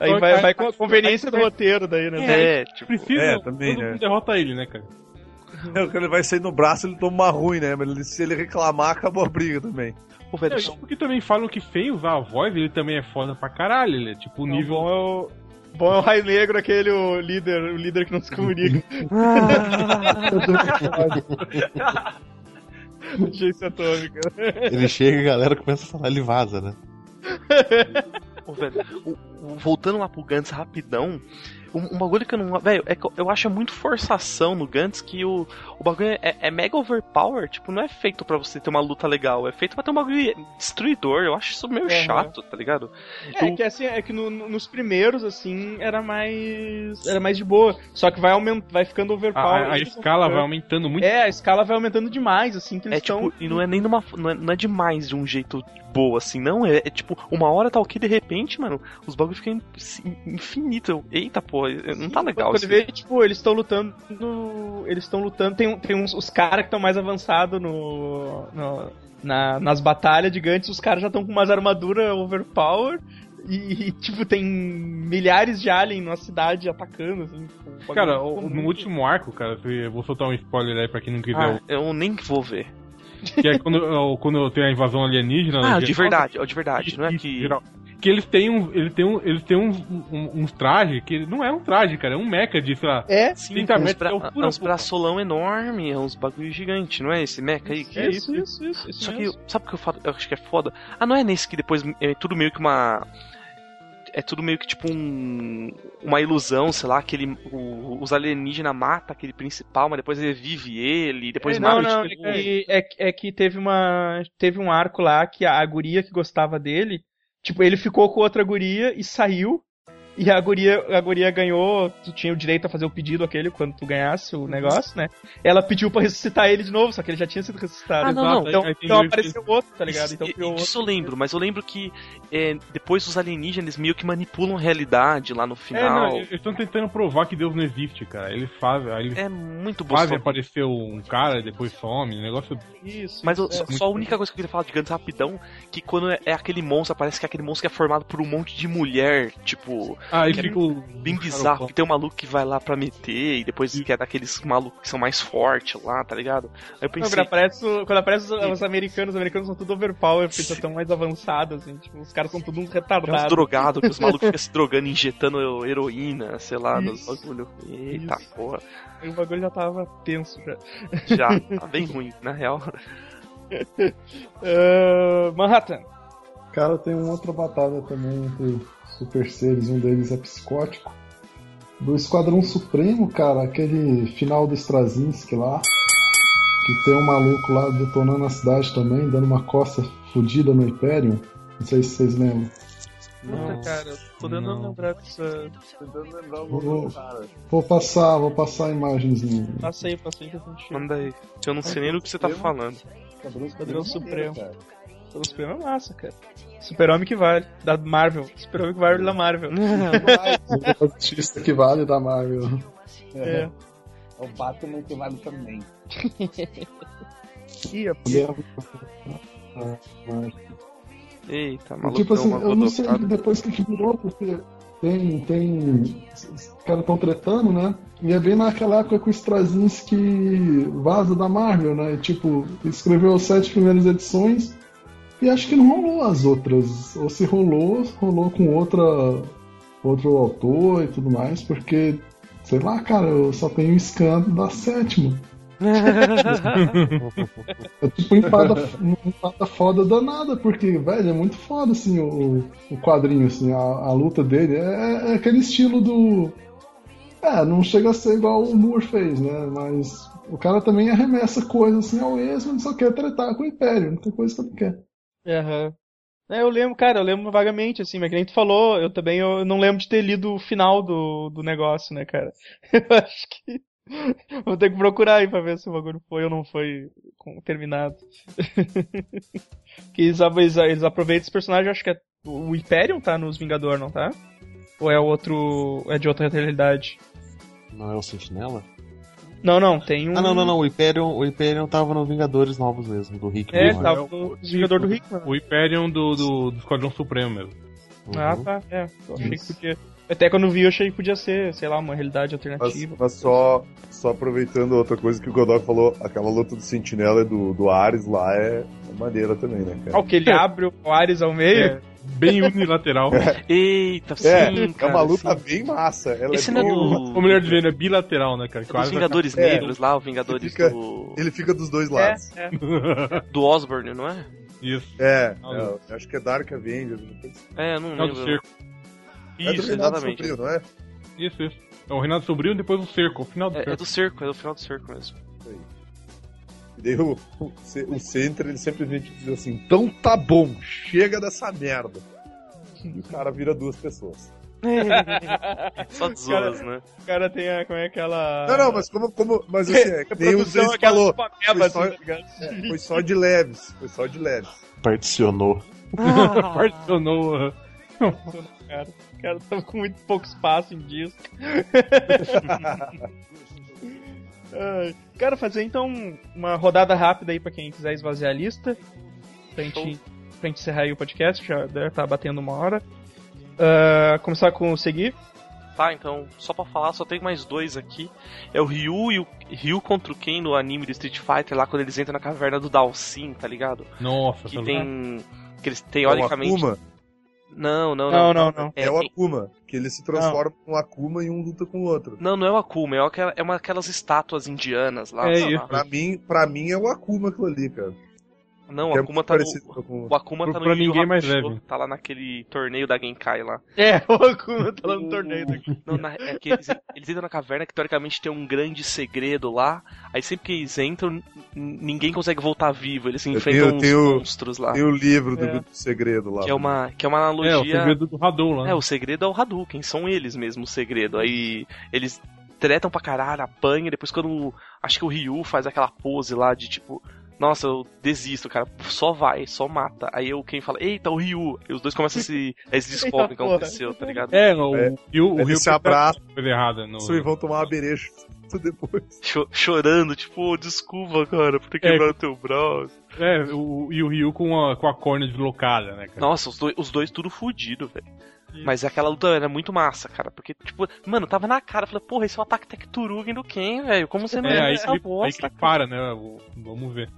Aí vai, vai com a conveniência do roteiro daí, né? É, tipo, Precisa, É, também, todo né? mundo derrota ele, né, cara? É, quando ele vai sair no braço, ele toma uma ruim, né? Mas ele- se ele reclamar, acabou a briga também. pô, velho, É, só- porque também falam que sem usar a voz ele também é foda pra caralho. Ele é tipo o Não, nível. bom é o. Bom é o Raio Negro, aquele o líder, o líder que não se comunica. Agência atômica. Ele chega e a galera começa a falar, ele vaza, né? Ô, velho, o- o- voltando lá pro Gantz rapidão, um, um bagulho que eu não. Velho, é eu- eu acho muito forçação no Gantz que o, o bagulho é, é mega overpower. Tipo, não é feito pra você ter uma luta legal, é feito pra ter um bagulho destruidor. Eu acho isso meio Uhum. chato, tá ligado? É que assim, é que no- no- nos primeiros, assim, era mais. Era mais de boa. Só que vai aument, vai ficando A, overpower. a- a escala vai aumentando muito. É, a escala vai aumentando demais, assim, que eles É tipo, estão. e não é nem numa. Não é, não é demais de um jeito boa, assim, não. É, é tipo, uma hora tá ok, de repente, mano, os bagulhos ficam in- infinito. Eu, Eita, pô, não tá legal Quando isso. vê, tipo, eles estão lutando. Eles estão lutando. Tem, tem uns, os caras que estão mais avançados no, no- na- nas batalhas de Gantz, os caras já estão com umas armaduras overpower. E, e, tipo, tem milhares de aliens na cidade atacando, assim. tipo, Cara, o- no último arco, cara, eu vou soltar um spoiler aí pra quem não quiser. Ah, eu nem vou ver. Que é quando, é, quando tem a invasão alienígena. Ah, né, de que- verdade, ó, de verdade, não é que. geral. Que eles têm um, eles têm um, eles têm uns, um- uns trajes que não é um traje, cara, é um mecha de, sei lá, É, Sim, 30 uns, metros de é altura, uns pô. braçolão enorme, é uns bagulho gigante, não é esse mecha aí? Que é isso, isso, isso. isso Só que, sabe o que eu, falo, eu acho que é foda? Ah, não é nesse que depois é tudo meio que uma. É tudo meio que tipo um, uma ilusão, sei lá, que ele, o- os alienígenas matam aquele principal, mas depois revive ele, depois É, mata não, não, tipo, é que, é, que- é que teve uma. Teve um arco lá que a, a guria que gostava dele, tipo, ele ficou com outra guria e saiu. E a guria, a guria ganhou, tu tinha o direito a fazer o pedido aquele quando tu ganhasse o negócio, né? Ela pediu pra ressuscitar ele de novo, só que ele já tinha sido ressuscitado. Ah, não, não. Então, Aí- tem então dois- apareceu outro, tá ligado? Isso- Então e- criou e outro. eu lembro, mas eu lembro que é, depois os alienígenas meio que manipulam a realidade lá no É, final. não, eles estão tentando provar que Deus não existe, cara. Eles fazem, eles É muito fazem bosta. aparecer um cara, depois some, negócio. Isso. Mas eu- é. só, só a única coisa que eu queria falar de Gantz rapidão, que quando é, é aquele monstro, parece que é aquele monstro que é formado por um monte de mulher, tipo, Aí Que é fica o. bem bizarro, que tem um maluco que vai lá pra meter, e depois que é daqueles malucos que são mais fortes lá, tá ligado? Aí eu Não, pensei, quando aparece, quando aparece os, os americanos, os americanos são tudo overpower, porque já estão mais avançados, assim, tipo, os caras são todos uns uns retardados. drogados, que os malucos ficam se drogando, injetando heroína, sei lá, nos Isso. bagulho. Eita Isso. porra, E o bagulho já tava tenso já. já, tá bem ruim, na real. Ah, Manhattan. Cara, tem uma outra batalha também entre super seres, um deles é psicótico. Do Esquadrão Supremo, cara, aquele final do Straczynski lá, que tem um maluco lá detonando a cidade também, dando uma costa fodida no Imperium. Não sei se vocês lembram. Puta, cara, eu tô tentando não. lembrar dessa. Tentando lembrar o Vou- cara. Vou passar, vou passar imagens no. Passei, passei que eu. Manda aí. Eu não sei nem do que você tá falando. Esquadrão Esquadrão Supremo. O Supremo é massa, cara. Super-Homem que vale, da Marvel. Super-Homem que vale da Marvel. O artista que vale da Marvel. É. É o Batman que vale também. Ih, a Eita, maluco. tipo assim, eu não sei depois o que, que virou, porque tem. tem os caras estão tretando, né? E é bem naquela época que o Straczynski vaza da Marvel, né? Tipo, escreveu as sete primeiras edições e acho que não rolou as outras. Ou se rolou, rolou com outra outro autor e tudo mais, porque, sei lá, cara, eu só tenho escândalo da sétima. É tipo empada, empada foda danada, porque, velho, é muito foda, assim, o, o quadrinho, assim, a, a luta dele. É, é aquele estilo do. É, não chega a ser igual o Moore fez, né? Mas o cara também arremessa coisas assim ao mas só quer tretar com o Império, não tem coisa que ele quer. É, eu lembro, cara, eu lembro vagamente, assim, mas que nem tu falou, eu também eu não lembro de ter lido o final do, do negócio, né, cara? Eu acho que. Vou ter que procurar aí pra ver se o bagulho foi ou não foi terminado. que eles, eles, eles aproveitam esse personagem, acho que é. O Hyperion tá nos Vingador, não tá? Ou é outro. É de outra realidade? Não é o Sentinela? Não, não, tem um. Ah, não, não, não. O Hyperion, o Hyperion tava no Vingadores Novos mesmo, do Rick É, tava no Vingador do Hickman. O Hyperion do, do, do Esquadrão Supremo mesmo. Uhum. Ah, tá. É, eu achei que podia. Até quando vi, eu achei que podia ser, sei lá, uma realidade Mas, alternativa. mas só, só aproveitando outra coisa que o Godok falou, aquela luta do Sentinela e do, do Ares lá é, é maneira também, né, Ah, cara? o que ele abre o Ares ao meio? É, bem unilateral. Eita, sim, É, é cara. uma luta sim. bem massa. Ela Esse é não é bem- do. Ou melhor dizendo, é bilateral, né, cara? é dos Vingadores É. Negros lá, o Vingadores Fica- do. Ele fica dos dois lados. É, é. do Osborne, não é? Isso. É, é, acho que é Dark Avengers. assim. É, não do lembro. cerco. É do Isso, Renato exatamente. Sombrio, não é? Isso, isso. É o Renato Sobrinho depois o cerco, o final do É, é cerco. do cerco, é do final do cerco mesmo. E daí o, o, Ce- o Centro, ele simplesmente diz assim, então tá bom, chega dessa merda. E o cara vira duas pessoas. Só zoas, né? O cara tem a, como é aquela... Não, não, mas como, como mas assim, é, que nem o aquela falou, foi só- assim, tá é, foi só de leves, foi só de leves. Particionou. Particionou. cara. O cara tava com muito pouco espaço em disco. Cara, fazer então uma rodada rápida aí pra quem quiser esvaziar a lista. Pra gente, pra gente encerrar aí o podcast, já deve estar batendo uma hora. Ah, começar com o seguir. Tá, então, só pra falar, só tem mais dois aqui. É o Ryu e o Ryu contra o Ken no anime do Street Fighter, lá quando eles entram na caverna do Dalsin, tá ligado? Nossa, Que tá tem. Que eles É o teoricamente. Akuma, Não, não, Não, não. não, não. é, É, o Akuma, que ele se transforma num Akuma e um luta com o outro. Não, não é o Akuma, é, aquela, é uma aquelas estátuas indianas lá. É. Pra mim, pra mim é o Akuma aquilo ali, cara. Não, o Akuma tá no. com o Akuma. Tá no pra ninguém mais leve. Tá lá naquele torneio da Genkai lá. É, o Akuma tá lá no torneio daqui. Não, na- é que eles, eles entram na caverna que teoricamente tem um grande segredo lá. Aí sempre que eles entram, ninguém consegue voltar vivo. Eles enfrentam tenho- uns tenho- monstros lá. Tem o livro do, É. do segredo lá. Que é uma, que é uma É, o analogia. segredo do Hadou lá. É, o segredo é o Hadouken, são eles mesmo o segredo. Aí eles tretam pra caralho, apanham, depois quando acho que o Ryu faz aquela pose lá de tipo, nossa, eu desisto, cara, só vai, só mata. Aí eu quem fala, eita, o Ryu, e os dois começam a se. Eles descobrem o que aconteceu, tá ligado? É, o, É. e o, o Eles Rio se abraçam, coisa errada no. e vão tomar uma bereja depois. Cho- chorando, tipo, "Oh, desculpa, cara, por ter É. quebrado teu braço. É, o, e o Ryu com a, com a corna deslocada, né, cara? Nossa, os dois, os dois tudo fudido, velho. Mas aquela luta era muito massa, cara. Porque, tipo, mano, tava na cara. Falei, porra, esse é o ataque Tecturugen do Ken, velho. Como você não É, lembra aí, que dessa ele, aí que bosta, ele para, né? o- Vamos ver.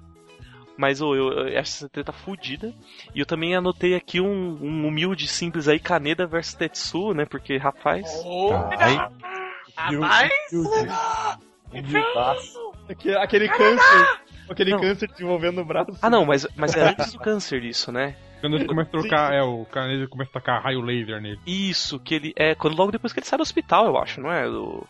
Mas ô, eu, eu acho essa treta fudida. E eu também anotei aqui um, um humilde simples aí, Kaneda versus Tetsu, né? Porque, rapaz. Ai, Rapaz! Aquele, aquele câncer. Aquele Não. câncer desenvolvendo no braço. Ah, não, mas, mas é antes do câncer isso, né? Quando ele começa a trocar, é, o Carnegie começa a tacar raio laser nele. Isso, que ele. É quando logo depois que ele sai do hospital, eu acho, não é? Do...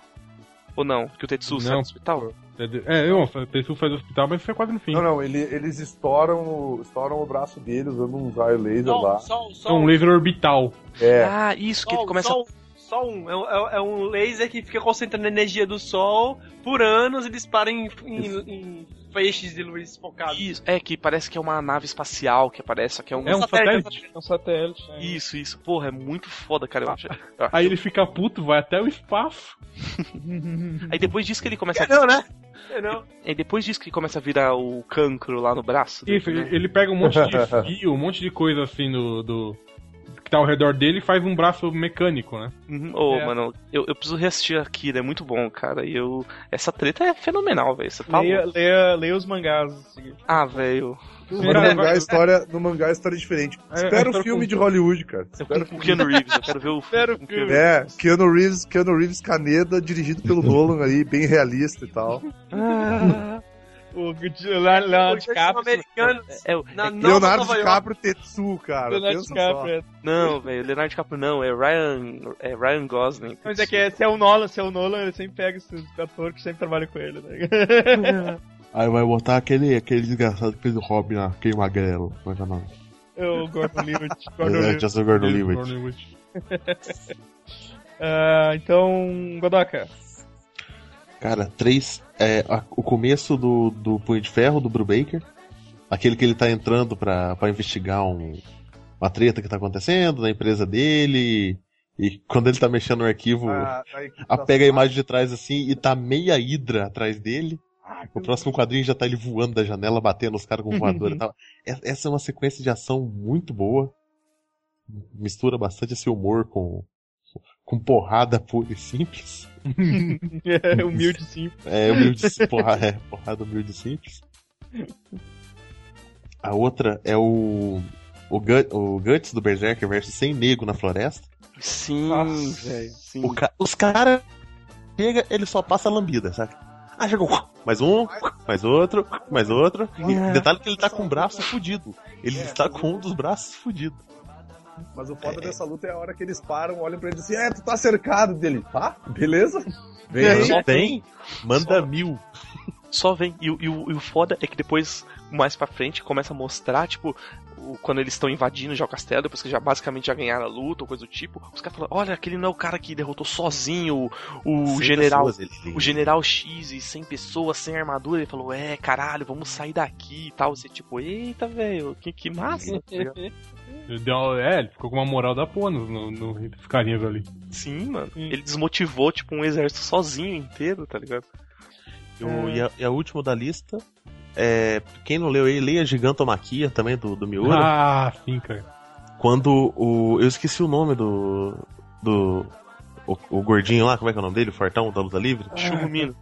Ou não? Que o Tetsu sai Não. do hospital? É, é eu, o Tetsu sai do hospital, mas isso é quase no fim. Não, não, ele- eles estouram, o- estouram o braço dele usando um raio laser lá. Só, só, É um laser orbital. É, Ah, isso, que Só, ele começa. só um, só um. É, um- é um laser que fica concentrando a energia do sol por anos e dispara em, em, em feixes de luz focados. Isso, é que parece que é uma nave espacial que aparece, só que é um. É um satélite. É um satélite. é. Isso, isso. Porra, é muito foda, cara. Eu acho- eu acho- Aí ele fica puto, vai até o espaço. Aí depois disso que ele começa a. Não, né? É, não. Aí depois disso que ele começa a virar o cancro lá no braço. dele, Isso, né? ele ele pega um monte de fio, um monte de coisa assim do, do- que tá ao redor dele e faz um braço mecânico, né? Uhum. Ô, É. mano, eu, eu preciso reassistir aqui, é muito bom, cara. E eu. Essa treta é fenomenal, velho. Tá Leia, leia, leia os mangás. assim. Ah, velho. no, mangá, vai- a história, no mangá a história é diferente. É, Espera a o filme com- de Hollywood, cara. Espera quero o Keanu Reeves, eu quero ver o Espera o com filme. É, Keanu Reeves, Keanu Reeves Caneda, dirigido pelo Nolan aí, bem realista e tal. O Leonardo Leonardo DiCaprio. É, americanos. é, Na é que- Nova Leonardo. DiCaprio Tetsu, cara. Leonardo DiCaprio. é. Não, velho, Leonardo DiCaprio não, é Ryan. É Ryan Gosling. Mas é que é, se é o Nolan, se é o Nolan, ele sempre pega esses atores que sempre trabalham com ele, né? aí vai botar aquele, aquele desgraçado que fez o Robin lá, aquele magrelo. Como é que é o nome? o Gordon Levitt. Gordon É. Justin Gordon. Gordon Levitt. Ah, então, Godoka. Cara, três. É, a- o começo do, do Punho de Ferro, do Brubaker. Aquele que ele tá entrando pra, pra investigar um, uma treta que tá acontecendo na empresa dele. E quando ele tá mexendo no arquivo, Ah, aí- a pega a imagem de trás assim e tá meia hidra atrás dele. O próximo quadrinho já tá ele voando da janela, batendo os caras com voador e tal. Essa é uma sequência de ação muito boa. Mistura bastante esse humor com, com porrada pura e simples. É, humilde sim. É, humilde, porra, é, porrada humilde e simples. A outra é o. o, Gut- o Guts do Berserker versus sem nego na floresta. Sim, Nossa, velho. Sim. O ca- os caras chega, ele só passa a lambida, saca? Ah, chegou. Mais um, mais outro, mais outro. E detalhe que ele tá com o braço fudido. Ele está com um dos braços fudido. Mas o foda dessa luta é a hora que eles param, olham pra ele e dizem, é, tu tá cercado dele. Tá, beleza? Vem aí. Só tem, manda mil. Só vem. E, o- e o, e o foda é que depois, mais pra frente, começa a mostrar, tipo, o- quando eles estão invadindo já o castelo, depois que já basicamente já ganharam a luta ou coisa do tipo, os caras falam, olha, aquele não é o cara que derrotou sozinho o, general. pessoas, O general X e 100 pessoas sem armadura, ele falou, é, caralho, vamos sair daqui e tal. Você tipo, eita, velho, que, que massa. Ele deu- é, ele ficou com uma moral da porra no, no, no- nos carinhas ali. Sim, mano. Ele desmotivou, tipo, um exército sozinho inteiro, tá ligado? E, o- e a, e a última da lista, é, quem não leu aí, leia Gigantomaquia também do, do Miura. Ah, sim, cara. Quando o. Eu esqueci o nome do. Do. O, o gordinho lá, como é que é o nome dele? O Fortão da luta livre? Churrumino.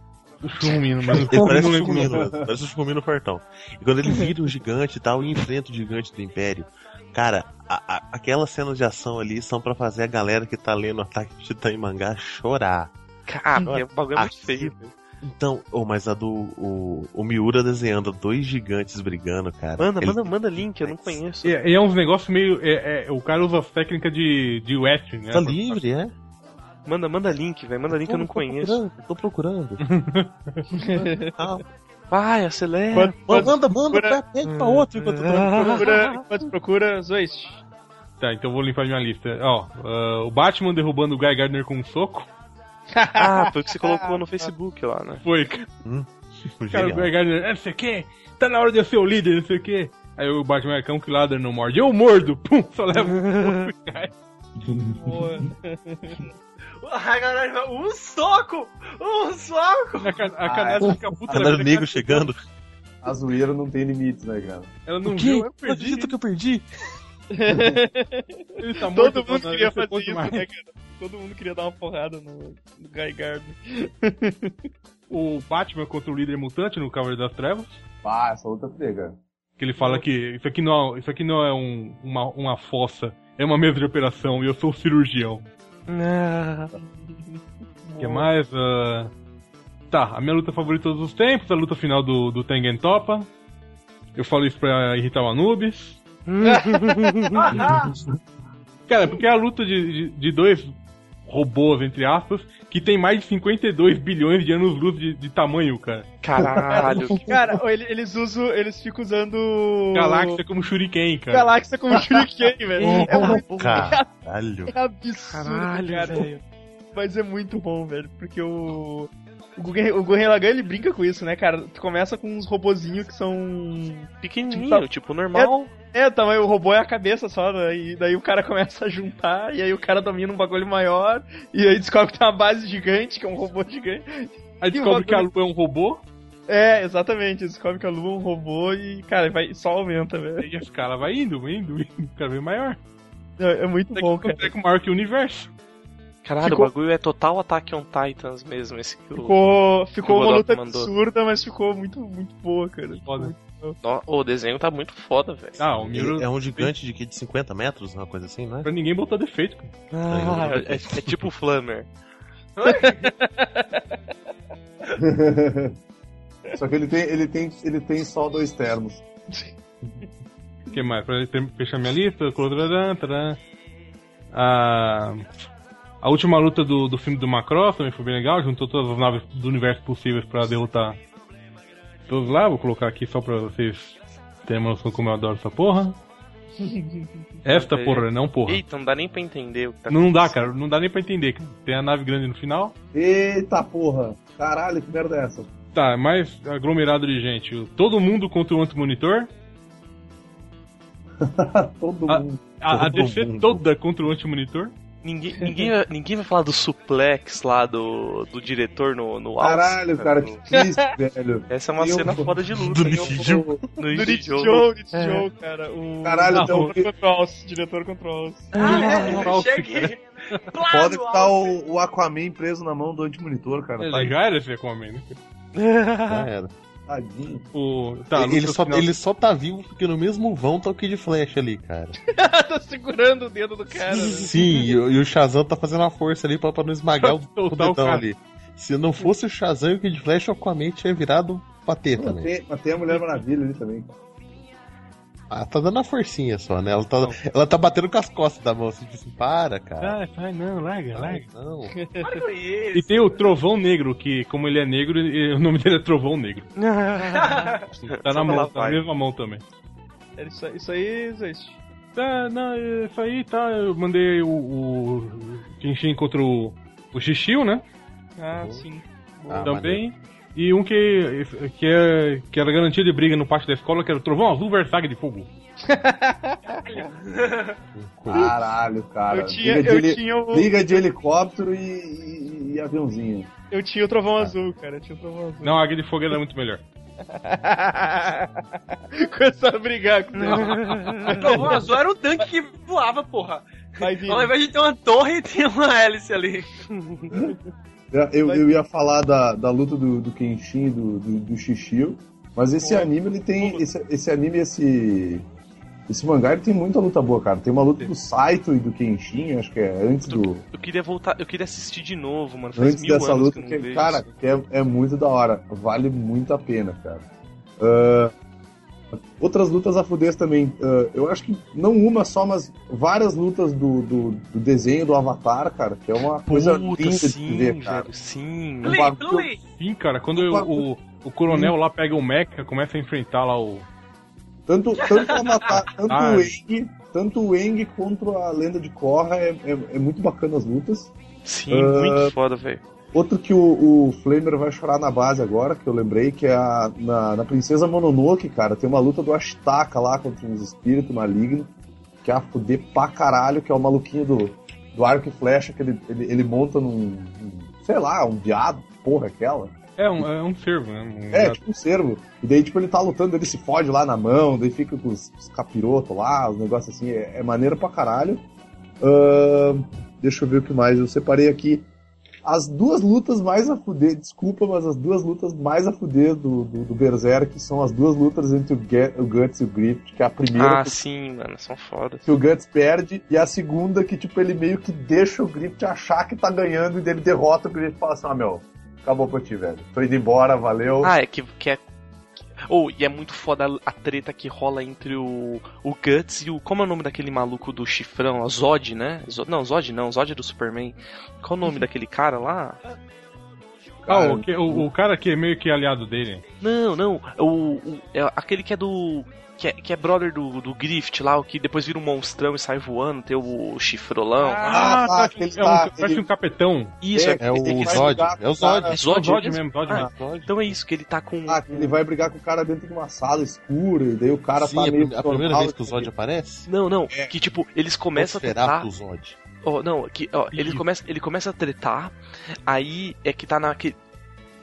O Chumino, mas Ele parece não o lembro o Chumino, nome. mesmo, parece o Chumino Fortão. E quando ele vira um gigante e tal, e enfrenta o gigante do Império. Cara, a- a- aquelas cenas de ação ali são pra fazer a galera que tá lendo Ataque de Titã em mangá chorar. Cara, o bagulho é muito feio, velho. Então, oh, mas a do. O, o Miura desenhando dois gigantes brigando, cara. Manda, Ele- manda, manda link, eu não conheço. E, e é uns negócios meio. é- é, o cara usa as técnicas de, de western, né? Tá livre, é? Manda, manda link, velho. Manda link que eu não Tô conheço. procurando, Tô procurando. Ah, Vai, acelera. Quanto- quanto- manda, manda, procura- pede pra outro enquanto tô procura, enquanto procura, Zoist. Tá, então eu vou limpar minha lista. Ó, ah, o Batman derrubando o Guy Gardner com um soco. Ah, foi o que você colocou no Facebook lá, né? Foi, cara. Cara, o. Guy Gardner, é, não sei o quê. Tá na hora de eu ser o líder, não sei o quê. Aí o Batman é cão que ladra não morde. Eu mordo! Pum, só leva um soco e cai. Ai, galera, um soco! Um soco! A, ca- a caneta fica puta nego cara. chegando. A zoeira não tem limites, né, cara? Ela não O viu, quê? eu Não perdi. acredito que eu perdi. Ele tá morto, Todo mundo não, queria sei fazer isso, mais. né, cara? Todo mundo queria dar uma porrada no, no Guy Gardner. O Batman contra o líder mutante no Cavaleiro das Trevas. Ah, essa luta pega. Que ele fala que isso aqui não, isso aqui não é um- uma, uma fossa, é uma mesa de operação e eu sou o cirurgião. O que mais? Ah, Tá, a minha luta favorita de todos os tempos, a luta final do, do Tengen Topa. Eu falo isso pra irritar o Anubis. Cara, porque é a luta de, de, de dois robôs, entre aspas, que tem mais de 52 bilhões de anos-luz de, de tamanho, cara. Caralho. Cara, ele- eles usam. Eles ficam usando. Galáxia como Shuriken, cara. Galáxia como Shuriken, velho. É muito Caralho. é absurdo, Caralho, cara. velho. Mas é muito bom, velho, porque o. O Gurren, o Gurren Lagann, ele brinca com isso, né, cara? Tu começa com uns robozinhos que são. Pequenininho, tipo, normal. É, tamanho, o robô é a cabeça só, né? E daí o cara começa a juntar, e aí o cara domina um bagulho maior, e aí descobre que tem uma base gigante, que é um robô gigante. Aí descobre que a Lua é um robô, É, exatamente, descobre que a Lua é um robô e, cara, vai, só aumenta, velho. e esse cara vai indo, indo, indo, cada vez maior. É, é muito Até bom, que cara. é maior que o universo. Caralho, Ficou- o bagulho é total Attack on Titans mesmo, esse que o... Ficou, ficou o uma Godot luta mandou. absurda, mas ficou muito, muito boa, cara. Foda. Ó, O desenho tá muito foda, velho. Ah, o Miro. Ele é um gigante de que de 50 metros, uma coisa assim, não é? Pra ninguém botar defeito, cara. Ah, é, é tipo o Flammer. Só que ele tem, ele tem, ele tem só dois termos. O que mais? Pra ter- fechar minha lista, taran, taran. A, a última luta do, do filme do Macross também foi bem legal, juntou todas as naves do universo possíveis pra derrotar todos lá. Vou colocar aqui só pra vocês terem uma noção como eu adoro essa porra. Esta porra, não porra. Eita, não dá nem pra entender o que tá Não dá, cara, não dá nem pra entender. cara. Tem a nave grande no final. Eita porra! Caralho, que merda é essa? Tá, mais aglomerado de gente. Todo mundo contra o anti-monitor. Todo mundo. A, a Todo DC mundo. toda contra o anti-monitor. Ninguém, ninguém, vai- ninguém vai falar do suplex lá do, do diretor no, no alce, Caralho, cara, que triste, velho. Essa é uma Eu- cena foda de luta. Do hein? Nishijou. No Rich Joe, cara. O... Caralho, então- o diretor contra o Alce, diretor contra o Alce. Ah, Cheguei! Pode que tá o, o Aquaman preso na mão do antimonitor, cara. Ele Tá- já era esse Aquaman, né? Já era. Tadinho. O, tá, ele, só, final- ele só tá vivo porque no mesmo vão tá o Kid Flash ali, cara. tá segurando o dedo do cara. né? Sim, e, o- e o Shazam tá fazendo a força ali pra, pra não esmagar o, o dedão ali. Se não fosse o Shazam e o Kid Flash, o Aquaman tinha virado pateta, Mas né? tem, mas tem a Mulher Maravilha ali também. Ah, tá dando a forcinha só, né? Ela tá, ela tá batendo com as costas da mão, assim, assim, para, cara. Ai, ai, não, larga, larga. Não. Para com isso. E tem o Trovão Negro, que como ele é negro, o nome dele é Trovão Negro. Tá na mão, tá na vai. mesma mão também. Isso, isso aí existe. Tá, não, isso aí tá. Eu mandei o, o Kenshin contra o, o né? Ah, Uhum. sim. Ah, também. E um que, que, é, que era garantia de briga no pátio da escola, que era o Trovão Azul Versailles de Fogo. Caralho, cara. eu tinha, Liga, eu de, tinha o, liga de helicóptero e, e- e aviãozinho. eu tinha o trovão azul, cara. Eu tinha o trovão azul. Não, a Águia de Fogo era muito melhor. Começou a brigar com o O trovão azul era o tanque que voava, porra. Vai. Ao invés de ter uma torre, tinha uma hélice ali. Eu, eu, ia falar da, da luta do, do Kenshin e do, do, do Shishio, mas esse anime, ele tem. Esse, esse anime, esse. Esse mangá ele tem muita luta boa, cara. Tem uma luta do Saito e do Kenshin, acho que é antes do. Eu queria voltar, eu queria assistir de novo, mano. Faz Antes mil dessa anos luta, que que, cara, é, é muito da hora. Vale muito a pena, cara. Ah, outras lutas a fuder também. ah, eu acho que não uma só, mas várias lutas do, do, do desenho do Avatar, cara, que é uma coisa Puta, linda de se sim, ver, cara. velho, sim. Um bagulho-. Sim, cara, quando o, o, o coronel lá pega o mecha, começa a enfrentar lá o. Tanto, tanto, o Avatar, tanto Ah. o Eng, tanto o Eng contra a lenda de Korra é, é, é muito bacana as lutas. Sim, Ah, muito foda, velho. Outro que o, o Flamer vai chorar na base agora, que eu lembrei, que é a, na, na Princesa Mononoke, cara, tem uma luta do Ashitaka lá contra uns espíritos malignos, que é a fuder pra caralho, que é o maluquinho do, do arco e flecha, que ele, ele, ele monta num, sei lá, um viado, porra, aquela. É um, é um servo, né? Um- É, tipo um cervo. E daí, tipo, ele tá lutando, ele se fode lá na mão, daí fica com os, os capirotos lá, os negócios assim, é, é maneiro pra caralho. Ahn, deixa eu ver o que mais. Eu separei aqui as duas lutas mais a fuder, desculpa, mas as duas lutas mais a fuder do, do, do Berserk são as duas lutas entre o, Ge- o Guts e o Griffith, que é a primeira Ah, que, sim, mano, são fodas. que o Guts perde, e a segunda que, tipo, ele meio que deixa o Griffith achar que tá ganhando, e daí ele derrota o Griffith e fala assim, ah, meu, acabou pra ti, velho. Tô indo embora, valeu. Ah, é que, que é. Ou, e é muito foda a, treta que rola entre o, o Guts e o. Como é o nome daquele maluco do chifrão? O Zod, né? Zod, não, Zod não, Zod é do Superman. Qual o nome daquele cara lá? Ah, o, o, o cara que é meio que aliado dele. Não, não. O, o- é aquele que é do. Que é, que é brother do, do Griffith lá, o que depois vira um monstrão e sai voando, tem o chifrolão. Ah, tá, tá, aquele é um, tá, parece ele- um capetão. Isso, é, É o Ele vai Zod. É o o Zod. é Zod, Zod mesmo? Zod Ah, mesmo. Então é isso, que ele tá com. Ah, que ele vai brigar com o cara dentro de uma sala escura, e daí o cara Sim, tá a, meio. prim- a primeira vez que o Zod aparece. Não, não, É. que tipo, eles começam a tretar. Nosferatu Zod. Ó, não, que, ó, ele começa, ele começa a tretar, aí é que tá naquele.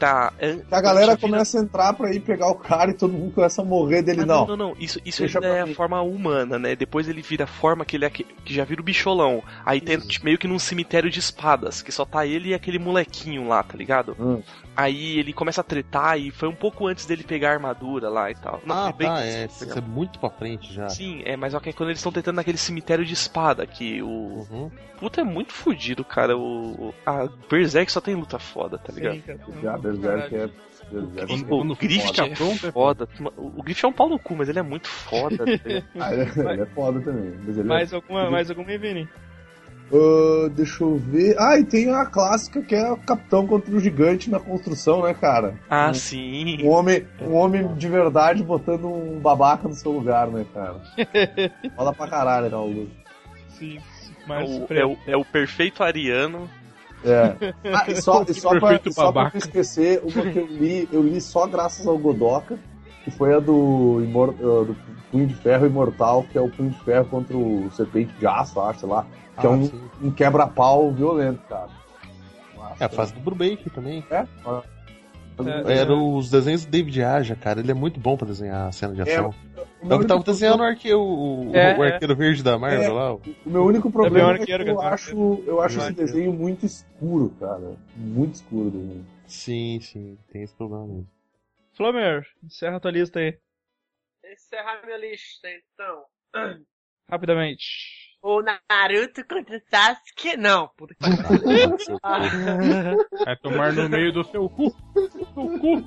Tá. a galera começa a entrar pra ir pegar o cara e todo mundo começa a morrer dele, Ah, não. não, não, não, Isso, isso Deixa ainda é a mim. forma humana, né? Depois ele vira a forma que ele é que, que já vira o bicholão. Aí tem tipo, meio que num cemitério de espadas, que só tá ele e aquele molequinho lá, tá ligado? Hum. Aí ele começa a tretar e foi um pouco antes dele pegar a armadura lá e tal. Não, ah, foi bem tá, é. Isso é muito pra frente já. Sim, é, mas só que é quando eles estão tentando naquele cemitério de espada, que o. Uhum. Puta é muito fodido, cara. O. o- A Berserk só tem luta foda, tá ligado? Sim, cara. Já, Berserk é. Berserk O, é- o Griffith fica é é foda. O o Griffith é um pau no cu, mas ele é muito foda. tá? Ah, ele é- ele é foda também. Mas ele é- Mais alguma, mais alguma, Vini? Ah, deixa eu ver. Ah, e tem a clássica que é o capitão contra o gigante na construção, né, cara? ah, Um- sim. Um homem, um homem de verdade botando um babaca no seu lugar, né, cara? Fala pra caralho, não, Lu. Sim. Mais O- é, o, é o perfeito ariano. É. Ah, e só, e só, pra, Perfeito só pra não esquecer, uma que eu li, eu li só graças ao Godoka, que foi a do, imor, ah, do Punho de Ferro Imortal, que é o Punho de Ferro contra o Serpente de Aço, acho, sei lá. Que é Ah, um, sim. um quebra-pau violento, cara. É a fase do Brubaker também. É? É, Era os desenhos do David Aja, cara. Ele é muito bom pra desenhar a cena de É, ação. O É o que tava desenhando o arqueiro, o, É, é. arqueiro verde da Marvel É. lá. O meu único problema é que eu acho, eu acho esse desenho muito escuro, cara. Muito escuro o desenho. Sim, sim, tem esse problema mesmo. Flamer, encerra a tua lista aí, Encerrar minha lista, então. rapidamente. O Naruto contra o Sasuke? Não, puta que pariu. É tomar no meio do seu cu. Do cu.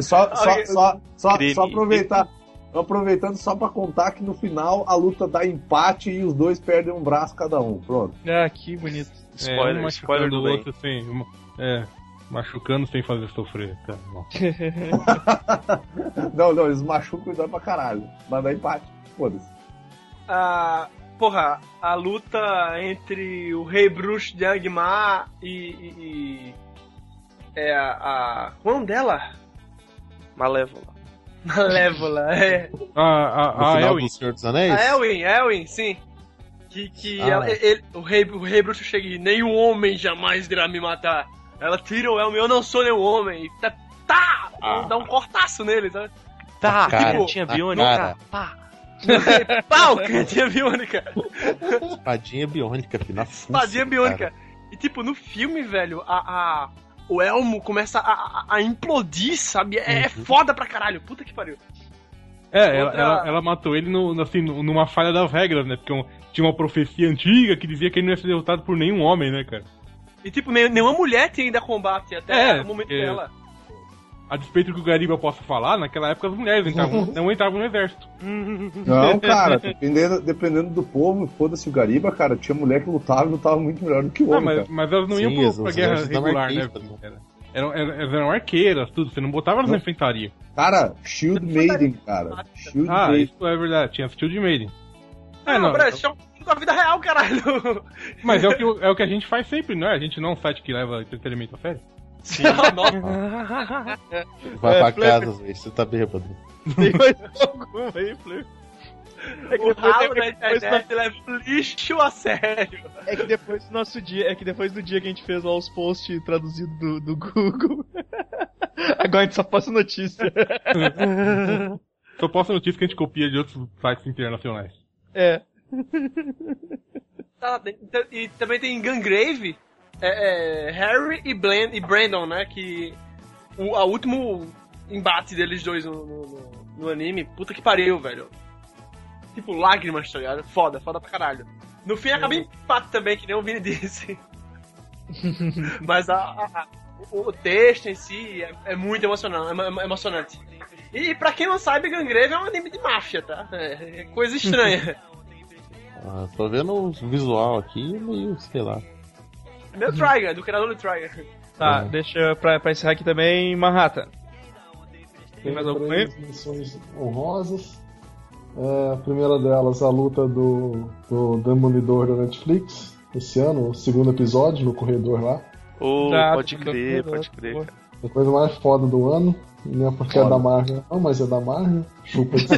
Só, só, só, só, só aproveitar. Aproveitando só pra contar que no final a luta dá empate e os dois perdem um braço cada um. Pronto. Ah, que bonito. Spoiler, é, spoiler do bem. outro uma- É, machucando sem fazer sofrer. Tá, bom. não, não, eles machucam e dói pra caralho. Mas dá empate. Foda-se. ah, porra, a luta entre o Rei Bruxo de Angmar e, e, e- É a. a qual é o dela? Malévola. Malévola, é. A, a, No a final Elwin. do Senhor dos Anéis? A Elwin, Elwin, sim. Que, que Ah. ela- ele- o, rei, o rei bruxo chega e nenhum homem jamais irá me matar. Ela tira o Elwin, eu não sou nenhum homem. E tá, tá Ah. dá um cortaço nele, sabe? Tá, cara, cantinha na biônica. cara. Pá. Pau, cantinha biônica. Espadinha biônica, filho, na fuça, Espadinha biônica. cara. E tipo, no filme, velho, a, a- o Elmo começa a, a- a implodir, sabe? É, é foda pra caralho. Puta que pariu. É, ela, Outra- ela, ela matou ele no, assim, numa falha das regras, né? Porque um- tinha uma profecia antiga que dizia que ele não ia ser derrotado por nenhum homem, né, cara? E tipo, nem- nenhuma mulher tem ainda combate até É, o momento é. dela. A despeito do que o Gariba possa falar, naquela época as mulheres entravam, não entravam no exército. Não, cara, dependendo, dependendo do povo, foda-se o Gariba, cara, tinha mulher que lutava e lutava muito melhor do que o homem, mas, cara. mas elas não Sim, iam pro, pra guerra regular, né? né? Eram, eram, elas eram arqueiras, tudo. Você não botava elas na enfrentaria. Cara, Shield Maiden, cara. Shield Ah, Maiden. isso é verdade. Tinha Shield Maiden. Ah, É, não, não. É da vida real, caralho. Mas é o, que, é o que a gente faz sempre, não é? A gente não é um site que leva entretenimento a sério. Sim. Nossa, Vai É, pra casa, velho, você tá bêbado. Tem mais alguma aí, Fleur? É que o depois, ralo da é, internet leva o lixo a sério. é que depois do nosso dia, é que depois do dia que a gente fez lá os posts traduzidos do, do Google, agora a gente só posta notícia. Só posta notícia que a gente copia de outros sites internacionais. É. Tá, e também tem Gungrave, é, é, Harry e, e Brandon, né? Que o a último embate deles dois no, no- no- anime, puta que pariu, velho. Tipo, lágrimas, tá ligado? Foda, foda pra caralho. No fim acaba em empate também, que nem o Vini disse. Mas a, a- o, o texto em si é, é muito emocionante, é emo- emocionante. E pra quem não sabe, Gungrave é um anime de máfia, tá? É, é coisa estranha. Ah, tô vendo o visual aqui, meio, sei lá. É meu Trigger, do criador do Trigger. Tá, Uhum. deixa pra, pra encerrar aqui também Manhattan. Tem mais alguma aí? missões honrosas. É, a primeira delas, a luta do, do Demolidor da Netflix, esse ano, o segundo episódio, no corredor lá. Já, pode crer, pode crer. cara. A coisa mais foda do ano. Não é porque é da Marvel, não, mas é da Marvel. Chupa de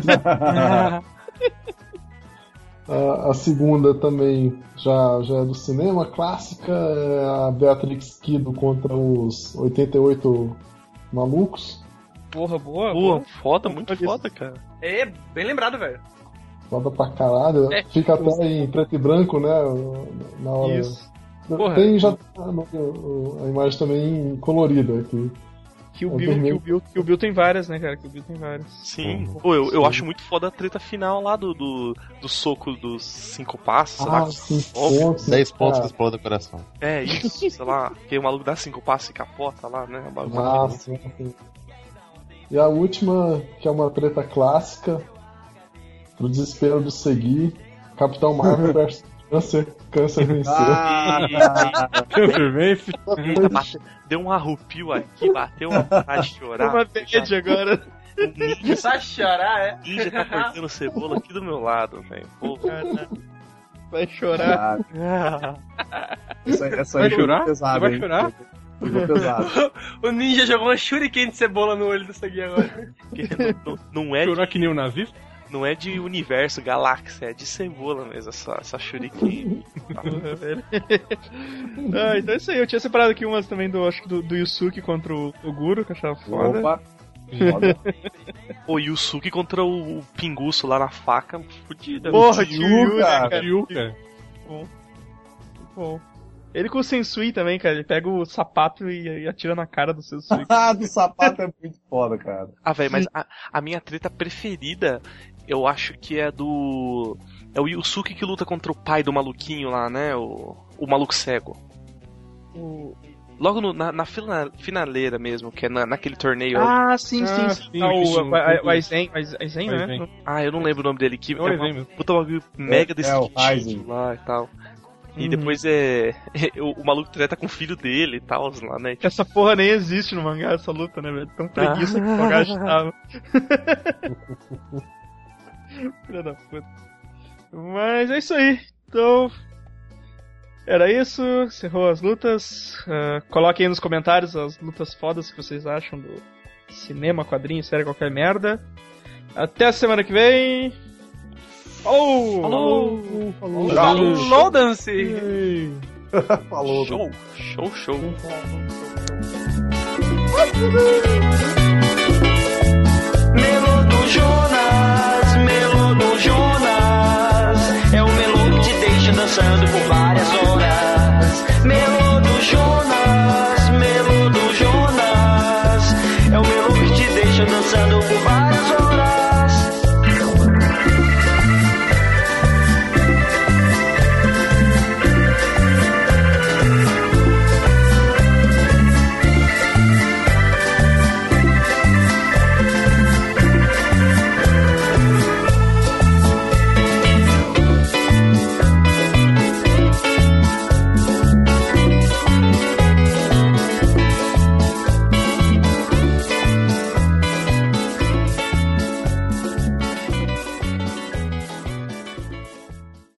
a, a segunda também já, já é do cinema, clássica, é a Beatrix Kido contra os 88 malucos. Porra, boa. Boa. foda, muito isso. foda, cara. É, bem lembrado, velho. Foda pra caralho. É, Fica até em preto e branco, né? Na hora. Isso. Porra. Tem já a imagem também colorida aqui. Kill É Bill. Kill Bill, Kill Bill tem várias, né, cara? Kill Bill tem várias. Sim. Pô, eu, eu acho muito foda a treta final lá do, do, do soco dos cinco passos, sei lá. Ah, Óbvio. pontos. 10 pontos que explodem o coração. É isso, sei lá. Que o maluco dá cinco passos e capota lá, né? O. Ah, sim, sim. E a última, que é uma treta clássica, pro desespero de seguir, Capitão Marvel versus Câncer, Câncer venceu. Ah, Câncer vence. Eita, bate- deu um arrupio aqui, bateu uma vontade de chorar. Uma bad agora. O ninja, Sai chorar, é? ninja tá cortando cebola aqui do meu lado, velho. Pô, Cara, Vai chorar. Ah, essa, essa Vai chorar? pesado, vai chorar? Pegou pesado. O ninja jogou uma shuriken de cebola no olho do Sagui agora. porque não, não é Chorar de, que nem um nazista. Não é de universo, galáxia, é de cebola mesmo, essa, essa shuriken. Ah, então é isso aí. Eu tinha separado aqui umas também do, acho que do, do Yusuke contra o, o Guru, que eu achava foda. Opa. Pô, Yusuke contra o, o Pinguço lá na faca, fudida. Porra, Tio, cara. Tio, cara. Bom. Ele com o Sensui também, cara. Ele pega o sapato e, e atira na cara do Sensui. Ah, do sapato é muito foda, cara. Ah, velho, mas a, a minha treta preferida, eu acho que é do. É o Yusuke que luta contra o pai do maluquinho lá, né? O, o maluco cego. O- Logo no- na, na fina- finaleira mesmo, que é na, naquele torneio. Ah, sim, Ah, sim, sim. sim, Ah, o Aizen, Aizen, né? Ah, eu não lembro o nome dele. Que É o é uma puta bagulho mega é desse o Aizen. lá e tal. E Uhum. depois é. o, o maluco treta com o filho dele e tal, lá, né? Essa porra nem existe no mangá, essa luta, né, velho? Tão preguiça que o Togashi tava. Filha da puta. Mas é isso aí. Então. Era isso. Encerrou as lutas. Uh, coloquem aí nos comentários as lutas fodas que vocês acham do cinema, quadrinho, série, qualquer merda. Até a semana que vem. Falou! Falou! Falou, Falou, Falou Dance! Falou! Show! Show, show! Melodo Jonas! Bonjour.